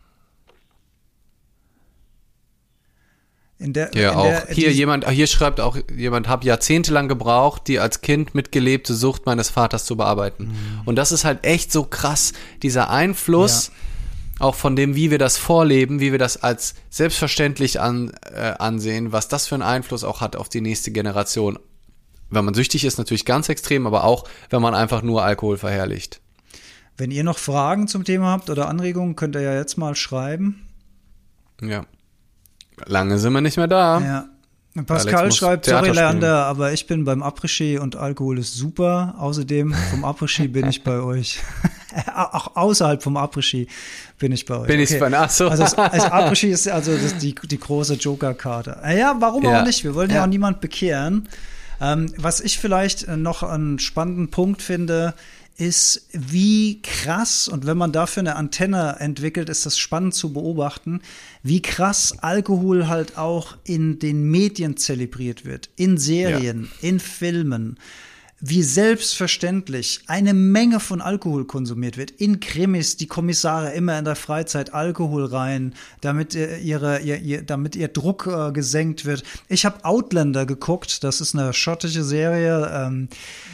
[SPEAKER 1] In der, ja, in auch. Der, hier jemand, hier schreibt auch jemand, habe jahrzehntelang gebraucht, die als Kind mitgelebte Sucht meines Vaters zu bearbeiten. Mhm. Und das ist halt echt so krass, dieser Einfluss, ja. auch von dem, wie wir das vorleben, wie wir das als selbstverständlich an, äh, ansehen, was das für einen Einfluss auch hat auf die nächste Generation. Wenn man süchtig ist, natürlich ganz extrem, aber auch, wenn man einfach nur Alkohol verherrlicht.
[SPEAKER 2] Wenn ihr noch Fragen zum Thema habt oder Anregungen, könnt ihr ja jetzt mal schreiben.
[SPEAKER 1] Ja. Lange sind wir nicht mehr da.
[SPEAKER 2] Ja. Pascal schreibt, sorry Leander, aber ich bin beim Après-Ski und Alkohol ist super. Außerdem vom Après-Ski bin ich bei euch. Auch außerhalb vom Après-Ski bin ich bei euch.
[SPEAKER 1] Bin okay. ich bei ach so.
[SPEAKER 2] Also das, das Après-Ski ist also das, die, die große Joker-Karte. Ja, warum ja. auch nicht? Wir wollen ja. ja auch niemand bekehren. Ähm, was ich vielleicht äh, noch einen spannenden Punkt finde, ist, wie krass, und wenn man dafür eine Antenne entwickelt, ist das spannend zu beobachten, wie krass Alkohol halt auch in den Medien zelebriert wird, in Serien, ja. in Filmen wie selbstverständlich eine Menge von Alkohol konsumiert wird. In Krimis, die Kommissare immer in der Freizeit Alkohol rein, damit ihre, ihr, ihr, damit ihr Druck äh, gesenkt wird. Ich habe Outlander geguckt, das ist eine schottische Serie, ähm,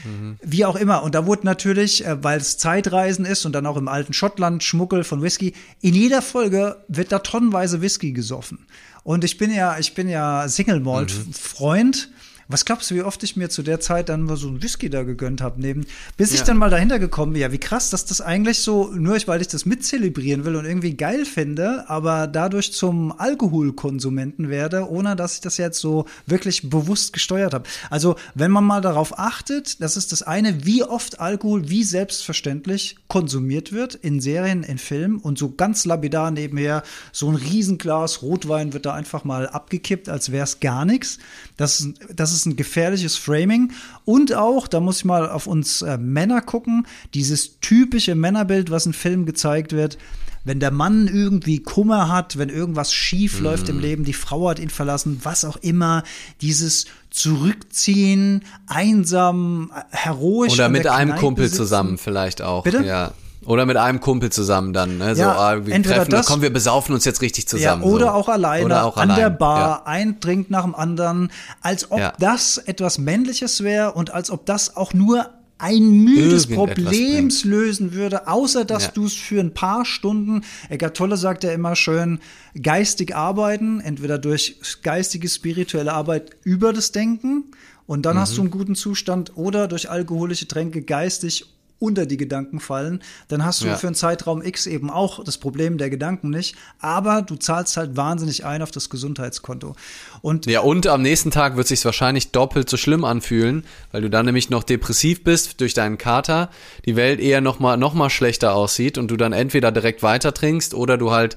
[SPEAKER 2] mhm. wie auch immer. Und da wurde natürlich, äh, weil es Zeitreisen ist und dann auch im alten Schottland Schmuggel von Whisky, in jeder Folge wird da tonnenweise Whisky gesoffen. Und ich bin ja, ich bin ja Single Malt Freund. Mhm was glaubst du, wie oft ich mir zu der Zeit dann mal so ein Whisky da gegönnt habe neben, bis ich dann mal dahinter gekommen bin, ja, wie krass, dass das eigentlich so, nur weil ich das mitzelebrieren will und irgendwie geil finde, aber dadurch zum Alkoholkonsumenten werde, ohne dass ich das jetzt so wirklich bewusst gesteuert habe. Also, wenn man mal darauf achtet, das ist das eine, wie oft Alkohol, wie selbstverständlich konsumiert wird in Serien, in Filmen und so ganz lapidar nebenher, so ein Riesenglas Rotwein wird da einfach mal abgekippt, als wäre es gar nichts. Das, das ist ein gefährliches Framing. Und auch, da muss ich mal auf uns äh, Männer gucken, dieses typische Männerbild, was in Filmen gezeigt wird. Wenn der Mann irgendwie Kummer hat, wenn irgendwas schief mhm. läuft im Leben, die Frau hat ihn verlassen, was auch immer, dieses Zurückziehen, einsam, äh, heroisch.
[SPEAKER 1] Oder mit einem Kumpel sitzen. zusammen vielleicht auch.
[SPEAKER 2] Bitte?
[SPEAKER 1] Ja. Oder mit einem Kumpel zusammen dann, ne? So,
[SPEAKER 2] ja, ah, wir entweder treffen, das,
[SPEAKER 1] komm, wir besaufen uns jetzt richtig zusammen.
[SPEAKER 2] Ja, oder so. auch alleine oder auch an allein. der Bar, ja. ein Drink nach dem anderen, als ob ja. das etwas Männliches wäre und als ob das auch nur ein müdes Problems lösen würde, außer dass ja. du es für ein paar Stunden, Eckart Tolle sagt ja immer schön, geistig arbeiten, entweder durch geistige, spirituelle Arbeit über das Denken und dann mhm. hast du einen guten Zustand oder durch alkoholische Tränke geistig unter die Gedanken fallen, dann hast du ja. für einen Zeitraum X eben auch das Problem der Gedanken nicht, aber du zahlst halt wahnsinnig ein auf das Gesundheitskonto.
[SPEAKER 1] Und ja, und am nächsten Tag wird sich wahrscheinlich doppelt so schlimm anfühlen, weil du dann nämlich noch depressiv bist durch deinen Kater, die Welt eher noch mal noch mal schlechter aussieht und du dann entweder direkt weiter trinkst oder du halt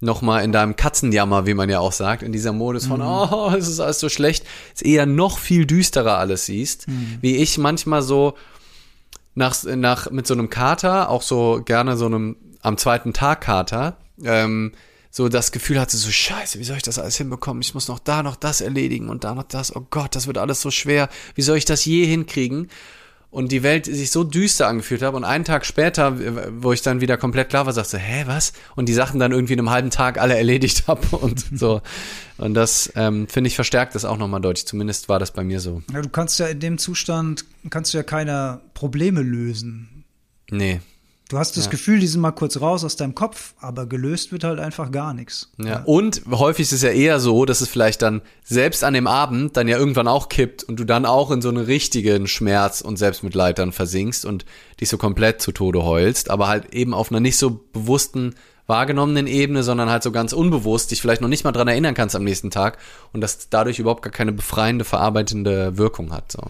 [SPEAKER 1] noch mal in deinem Katzenjammer, wie man ja auch sagt, in dieser Modus von, mhm. oh, es ist alles so schlecht, es eher noch viel düsterer alles siehst, mhm. wie ich manchmal so nach, nach, mit so einem Kater, auch so gerne so einem am zweiten Tag Kater, ähm, so das Gefühl hatte, so scheiße, wie soll ich das alles hinbekommen? Ich muss noch da noch das erledigen und da noch das. Oh Gott, das wird alles so schwer. Wie soll ich das je hinkriegen? Und die Welt sich so düster angefühlt habe und einen Tag später, wo ich dann wieder komplett klar war, sagte, hä, was? Und die Sachen dann irgendwie in einem halben Tag alle erledigt habe und so. Und das, ähm, finde ich, verstärkt das auch nochmal deutlich. Zumindest war das bei mir so.
[SPEAKER 2] Ja, du kannst ja in dem Zustand, kannst du ja keine Probleme lösen.
[SPEAKER 1] Nee.
[SPEAKER 2] Du hast das ja. Gefühl, die sind mal kurz raus aus deinem Kopf, aber gelöst wird halt einfach gar nichts.
[SPEAKER 1] Ja. ja. Und häufig ist es ja eher so, dass es vielleicht dann selbst an dem Abend dann ja irgendwann auch kippt und du dann auch in so einen richtigen Schmerz und Selbstmitleid dann versinkst und dich so komplett zu Tode heulst, aber halt eben auf einer nicht so bewussten wahrgenommenen Ebene, sondern halt so ganz unbewusst dich vielleicht noch nicht mal dran erinnern kannst am nächsten Tag und das dadurch überhaupt gar keine befreiende, verarbeitende Wirkung hat. So.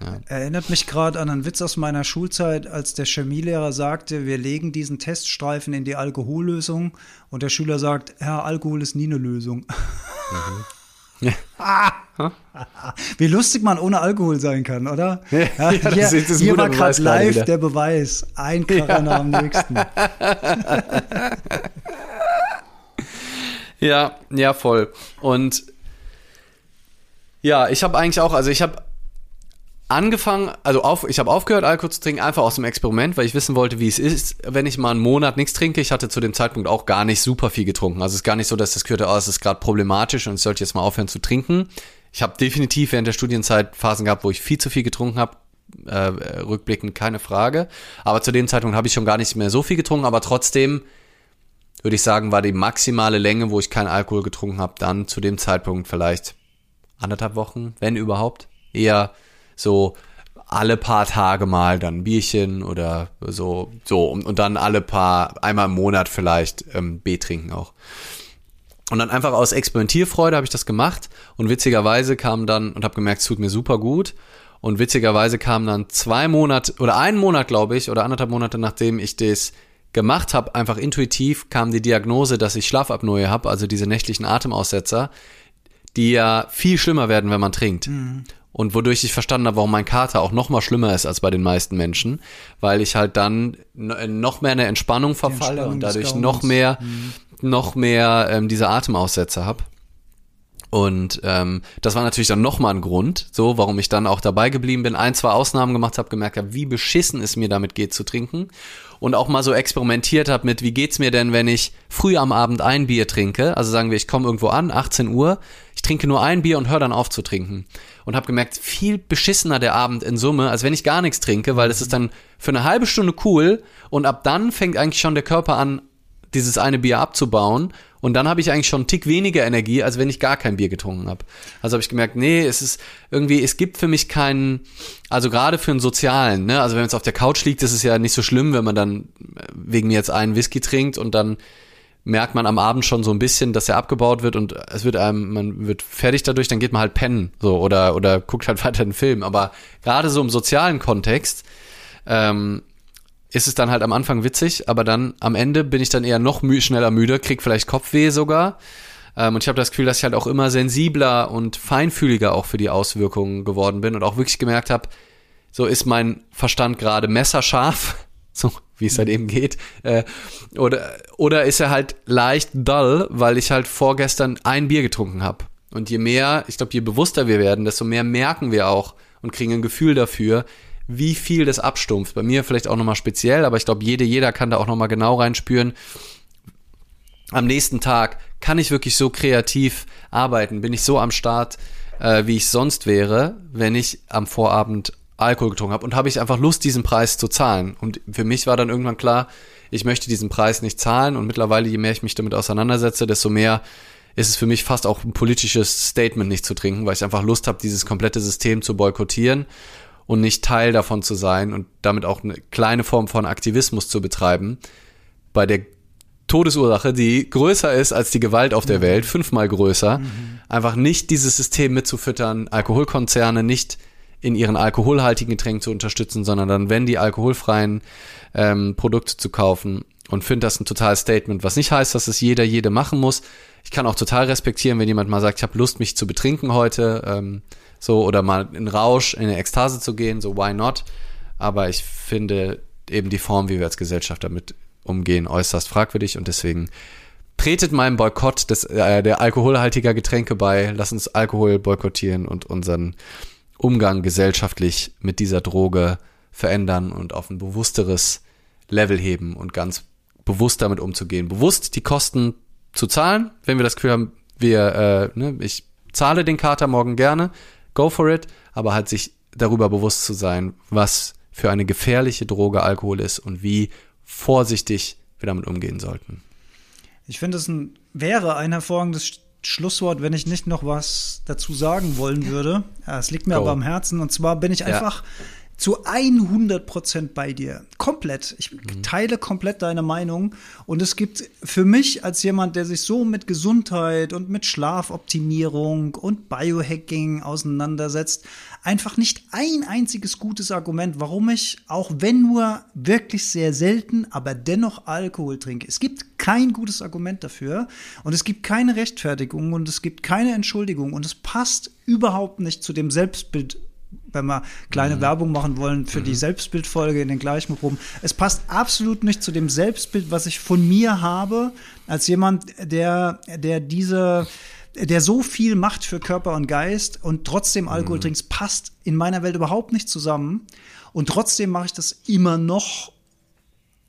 [SPEAKER 2] Ja. Erinnert mich gerade an einen Witz aus meiner Schulzeit, als der Chemielehrer sagte, wir legen diesen Teststreifen in die Alkohollösung und der Schüler sagt, Herr, Alkohol ist nie eine Lösung. Mhm. Ja. Ah. Wie lustig man ohne Alkohol sein kann, oder? Ja, ja, hier, das ist, das hier war gerade live der Beweis. Ein Kracher nach dem nächsten.
[SPEAKER 1] ja, ja, voll. Und ja, ich habe eigentlich auch, also ich habe angefangen, also auf, ich habe aufgehört, Alkohol zu trinken, einfach aus dem Experiment, weil ich wissen wollte, wie es ist, wenn ich mal einen Monat nichts trinke. Ich hatte zu dem Zeitpunkt auch gar nicht super viel getrunken. Also es ist gar nicht so, dass das gehört, oh, es ist gerade problematisch und ich sollte jetzt mal aufhören zu trinken. Ich habe definitiv während der Studienzeit Phasen gehabt, wo ich viel zu viel getrunken habe. Äh, rückblickend keine Frage. Aber zu dem Zeitpunkt habe ich schon gar nicht mehr so viel getrunken, aber trotzdem würde ich sagen, war die maximale Länge, wo ich keinen Alkohol getrunken habe, dann zu dem Zeitpunkt vielleicht anderthalb Wochen, wenn überhaupt. Eher so alle paar Tage mal dann ein Bierchen oder so, so und, und dann alle paar, einmal im Monat vielleicht ähm, B trinken auch. Und dann einfach aus Experimentierfreude habe ich das gemacht und witzigerweise kam dann und habe gemerkt, es tut mir super gut. Und witzigerweise kam dann zwei Monate oder einen Monat, glaube ich, oder anderthalb Monate nachdem ich das gemacht habe, einfach intuitiv kam die Diagnose, dass ich Schlafapnoe habe, also diese nächtlichen Atemaussetzer, die ja viel schlimmer werden, wenn man trinkt. Mhm. Und wodurch ich verstanden habe, warum mein Kater auch noch mal schlimmer ist als bei den meisten Menschen, weil ich halt dann noch mehr eine Entspannung verfalle Entspannung und dadurch noch mehr, mhm. noch mehr ähm, diese Atemaussätze habe. Und ähm, das war natürlich dann nochmal ein Grund, so warum ich dann auch dabei geblieben bin, ein, zwei Ausnahmen gemacht habe, gemerkt habe, wie beschissen es mir damit geht zu trinken und auch mal so experimentiert habe mit, wie geht's mir denn, wenn ich früh am Abend ein Bier trinke, also sagen wir, ich komme irgendwo an, 18 Uhr, trinke nur ein Bier und höre dann auf zu trinken und habe gemerkt, viel beschissener der Abend in Summe, als wenn ich gar nichts trinke, weil es ist dann für eine halbe Stunde cool und ab dann fängt eigentlich schon der Körper an, dieses eine Bier abzubauen und dann habe ich eigentlich schon einen Tick weniger Energie, als wenn ich gar kein Bier getrunken habe. Also habe ich gemerkt, nee, es ist irgendwie, es gibt für mich keinen, also gerade für einen sozialen, ne, also wenn man jetzt auf der Couch liegt, ist es ja nicht so schlimm, wenn man dann wegen mir jetzt einen Whisky trinkt und dann merkt man am Abend schon so ein bisschen, dass er abgebaut wird und es wird einem, man wird fertig dadurch, dann geht man halt pennen, so, oder, oder guckt halt weiter einen Film. Aber gerade so im sozialen Kontext, ähm, ist es dann halt am Anfang witzig, aber dann am Ende bin ich dann eher noch mü schneller müde, krieg vielleicht Kopfweh sogar. Ähm, und ich habe das Gefühl, dass ich halt auch immer sensibler und feinfühliger auch für die Auswirkungen geworden bin und auch wirklich gemerkt habe, so ist mein Verstand gerade messerscharf, so wie es halt eben geht, äh, oder, oder ist er halt leicht dull, weil ich halt vorgestern ein Bier getrunken habe. Und je mehr, ich glaube, je bewusster wir werden, desto mehr merken wir auch und kriegen ein Gefühl dafür, wie viel das abstumpft. Bei mir vielleicht auch nochmal speziell, aber ich glaube, jede, jeder kann da auch nochmal genau reinspüren. Am nächsten Tag kann ich wirklich so kreativ arbeiten, bin ich so am Start, äh, wie ich sonst wäre, wenn ich am Vorabend Alkohol getrunken habe. Und habe ich einfach Lust, diesen Preis zu zahlen. Und für mich war dann irgendwann klar, ich möchte diesen Preis nicht zahlen. Und mittlerweile, je mehr ich mich damit auseinandersetze, desto mehr ist es für mich fast auch ein politisches Statement nicht zu trinken, weil ich einfach Lust habe, dieses komplette System zu boykottieren und nicht Teil davon zu sein und damit auch eine kleine Form von Aktivismus zu betreiben, bei der Todesursache, die größer ist als die Gewalt auf der mhm. Welt, fünfmal größer, mhm. einfach nicht dieses System mitzufüttern, Alkoholkonzerne nicht in ihren alkoholhaltigen Getränken zu unterstützen, sondern dann, wenn die alkoholfreien ähm, Produkte zu kaufen und finde das ein totales Statement, was nicht heißt, dass es jeder, jede machen muss. Ich kann auch total respektieren, wenn jemand mal sagt, ich habe Lust, mich zu betrinken heute. Ähm, so, oder mal in Rausch, in eine Ekstase zu gehen, so why not? Aber ich finde eben die Form, wie wir als Gesellschaft damit umgehen, äußerst fragwürdig und deswegen tretet meinem Boykott des, äh, der alkoholhaltiger Getränke bei. Lass uns Alkohol boykottieren und unseren Umgang gesellschaftlich mit dieser Droge verändern und auf ein bewussteres Level heben und ganz bewusst damit umzugehen. Bewusst die Kosten zu zahlen, wenn wir das Gefühl haben, wir, äh, ne, ich zahle den Kater morgen gerne, go for it, aber halt sich darüber bewusst zu sein, was für eine gefährliche Droge Alkohol ist und wie vorsichtig wir damit umgehen sollten.
[SPEAKER 2] Ich finde, es ein, wäre ein hervorragendes Schlusswort, wenn ich nicht noch was dazu sagen wollen würde. Ja, es liegt mir Go. aber am Herzen. Und zwar bin ich einfach ja zu 100 Prozent bei dir. Komplett. Ich mhm. teile komplett deine Meinung. Und es gibt für mich als jemand, der sich so mit Gesundheit und mit Schlafoptimierung und Biohacking auseinandersetzt, einfach nicht ein einziges gutes Argument, warum ich, auch wenn nur wirklich sehr selten, aber dennoch Alkohol trinke. Es gibt kein gutes Argument dafür. Und es gibt keine Rechtfertigung und es gibt keine Entschuldigung. Und es passt überhaupt nicht zu dem Selbstbild wenn wir kleine mhm. Werbung machen wollen für mhm. die Selbstbildfolge in den gleichen Proben. Es passt absolut nicht zu dem Selbstbild, was ich von mir habe, als jemand, der, der diese der so viel macht für Körper und Geist und trotzdem Alkohol mhm. trinkt, passt in meiner Welt überhaupt nicht zusammen. Und trotzdem mache ich das immer noch,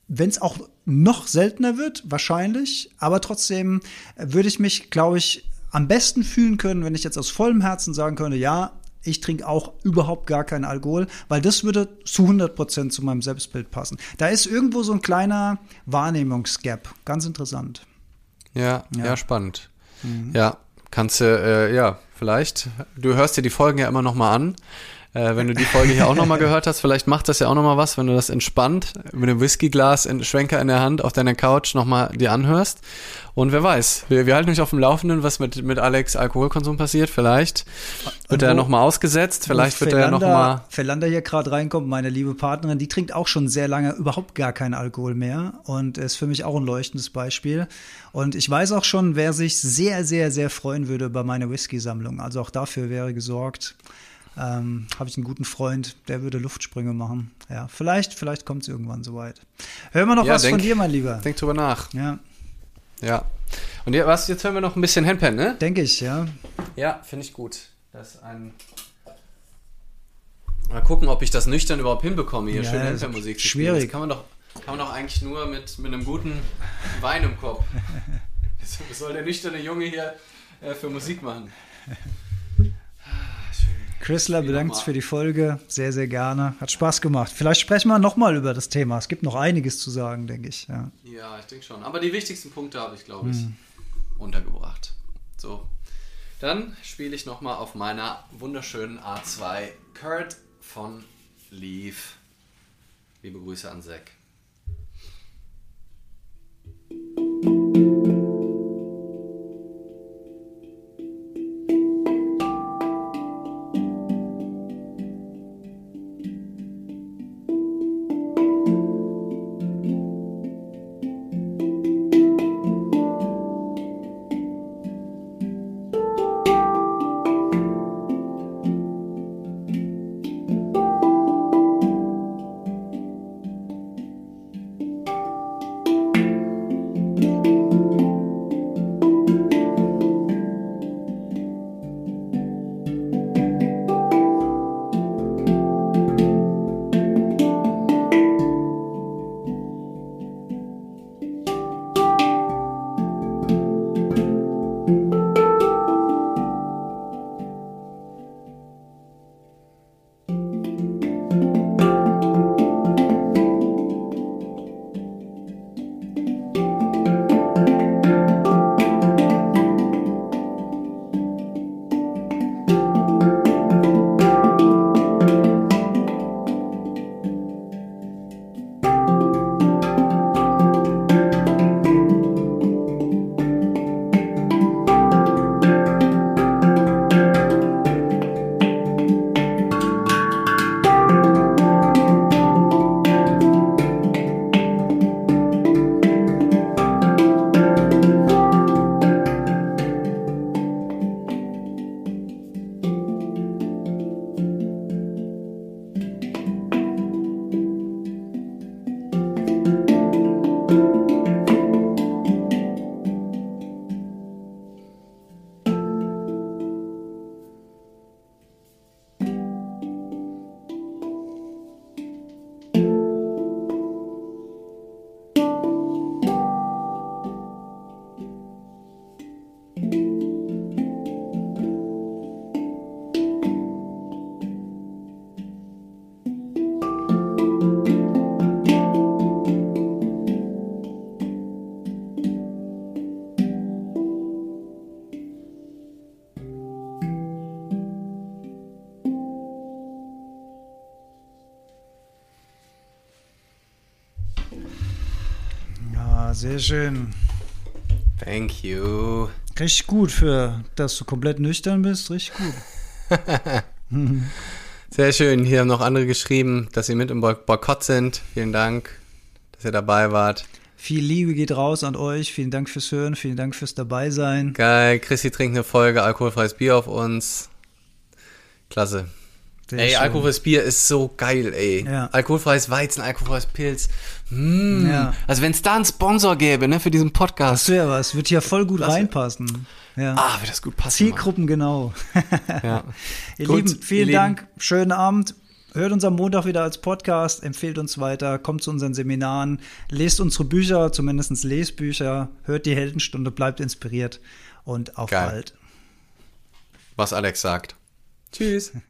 [SPEAKER 2] wenn es auch noch seltener wird, wahrscheinlich. Aber trotzdem würde ich mich, glaube ich, am besten fühlen können, wenn ich jetzt aus vollem Herzen sagen könnte, ja, ich trinke auch überhaupt gar keinen Alkohol, weil das würde zu 100 Prozent zu meinem Selbstbild passen. Da ist irgendwo so ein kleiner Wahrnehmungsgap. Ganz interessant.
[SPEAKER 1] Ja, ja, ja spannend. Mhm. Ja, kannst du, äh, ja, vielleicht, du hörst dir die Folgen ja immer noch mal an. Äh, wenn du die Folge hier auch nochmal gehört hast, vielleicht macht das ja auch nochmal was, wenn du das entspannt mit einem Whiskyglas in Schwenker in der Hand auf deiner Couch nochmal dir anhörst. Und wer weiß, wir, wir halten euch auf dem Laufenden, was mit, mit Alex Alkoholkonsum passiert. Vielleicht wird wo, er nochmal ausgesetzt, vielleicht wird Felander, er nochmal.
[SPEAKER 2] Felander hier gerade reinkommt, meine liebe Partnerin, die trinkt auch schon sehr lange überhaupt gar keinen Alkohol mehr und ist für mich auch ein leuchtendes Beispiel. Und ich weiß auch schon, wer sich sehr, sehr, sehr freuen würde über meine Whisky-Sammlung. Also auch dafür wäre gesorgt. Ähm, habe ich einen guten Freund, der würde Luftsprünge machen. Ja, vielleicht, vielleicht kommt es irgendwann soweit. Hören wir noch
[SPEAKER 1] Ja,
[SPEAKER 2] was
[SPEAKER 1] denk-
[SPEAKER 2] von dir, mein Lieber.
[SPEAKER 1] Denk drüber nach.
[SPEAKER 2] Ja,
[SPEAKER 1] Ja. Und ja, was, jetzt hören wir noch ein bisschen Handpan, ne?
[SPEAKER 2] denke ich, ja.
[SPEAKER 1] Ja, finde ich gut. Das ist ein. Mal gucken, ob ich das nüchtern überhaupt hinbekomme, hier
[SPEAKER 2] Ja,
[SPEAKER 1] schön
[SPEAKER 2] ist
[SPEAKER 1] Handpan-Musik zu
[SPEAKER 2] schwierig.
[SPEAKER 1] spielen. Das kann man doch, kann man doch eigentlich nur mit, mit einem guten Wein im Kopf. Was soll der nüchterne Junge hier äh, für Musik machen?
[SPEAKER 2] Chrysler bedankt sich für die Folge. Sehr, sehr gerne. Hat Spaß gemacht. Vielleicht sprechen wir nochmal über das Thema. Es gibt noch einiges zu sagen, denke ich. Ja.
[SPEAKER 1] Ja, ich denke schon. Aber die wichtigsten Punkte habe ich, glaube ich, untergebracht. So. Dann spiele ich nochmal auf meiner wunderschönen A2 Kurt von Leaf. Liebe Grüße an Zack.
[SPEAKER 2] Sehr schön.
[SPEAKER 1] Thank you.
[SPEAKER 2] Richtig gut für, dass du komplett nüchtern bist. Richtig gut.
[SPEAKER 1] Sehr schön. Hier haben noch andere geschrieben, dass sie mit im Boy- Boykott sind. Vielen Dank, dass ihr dabei wart.
[SPEAKER 2] Viel Liebe geht raus an euch. Vielen Dank fürs Hören. Vielen Dank fürs Dabeisein.
[SPEAKER 1] Geil. Chrissy trinkt eine Folge alkoholfreies Bier auf uns. Klasse. Ey,
[SPEAKER 2] schön.
[SPEAKER 1] alkoholfreies Bier ist so geil, ey.
[SPEAKER 2] Ja.
[SPEAKER 1] Alkoholfreies Weizen, alkoholfreies Pilz. Mm.
[SPEAKER 2] Ja.
[SPEAKER 1] Also wenn es da einen Sponsor gäbe, ne, für diesen
[SPEAKER 2] Das
[SPEAKER 1] Podcast.
[SPEAKER 2] wäre was. Wird hier voll gut
[SPEAKER 1] Das
[SPEAKER 2] reinpassen. Ja.
[SPEAKER 1] Ah, wird das gut passen. Mann.
[SPEAKER 2] Zielgruppen genau.
[SPEAKER 1] Ja.
[SPEAKER 2] Ihr
[SPEAKER 1] Gut,
[SPEAKER 2] Lieben, vielen
[SPEAKER 1] ihr
[SPEAKER 2] Dank. Schönen Abend. Hört uns am Montag wieder als Podcast, empfehlt uns weiter, kommt zu unseren Seminaren, lest unsere Bücher, zumindest Lesbücher, hört die Heldenstunde, bleibt inspiriert und auf
[SPEAKER 1] Geil.
[SPEAKER 2] bald.
[SPEAKER 1] Was Alex sagt. Tschüss.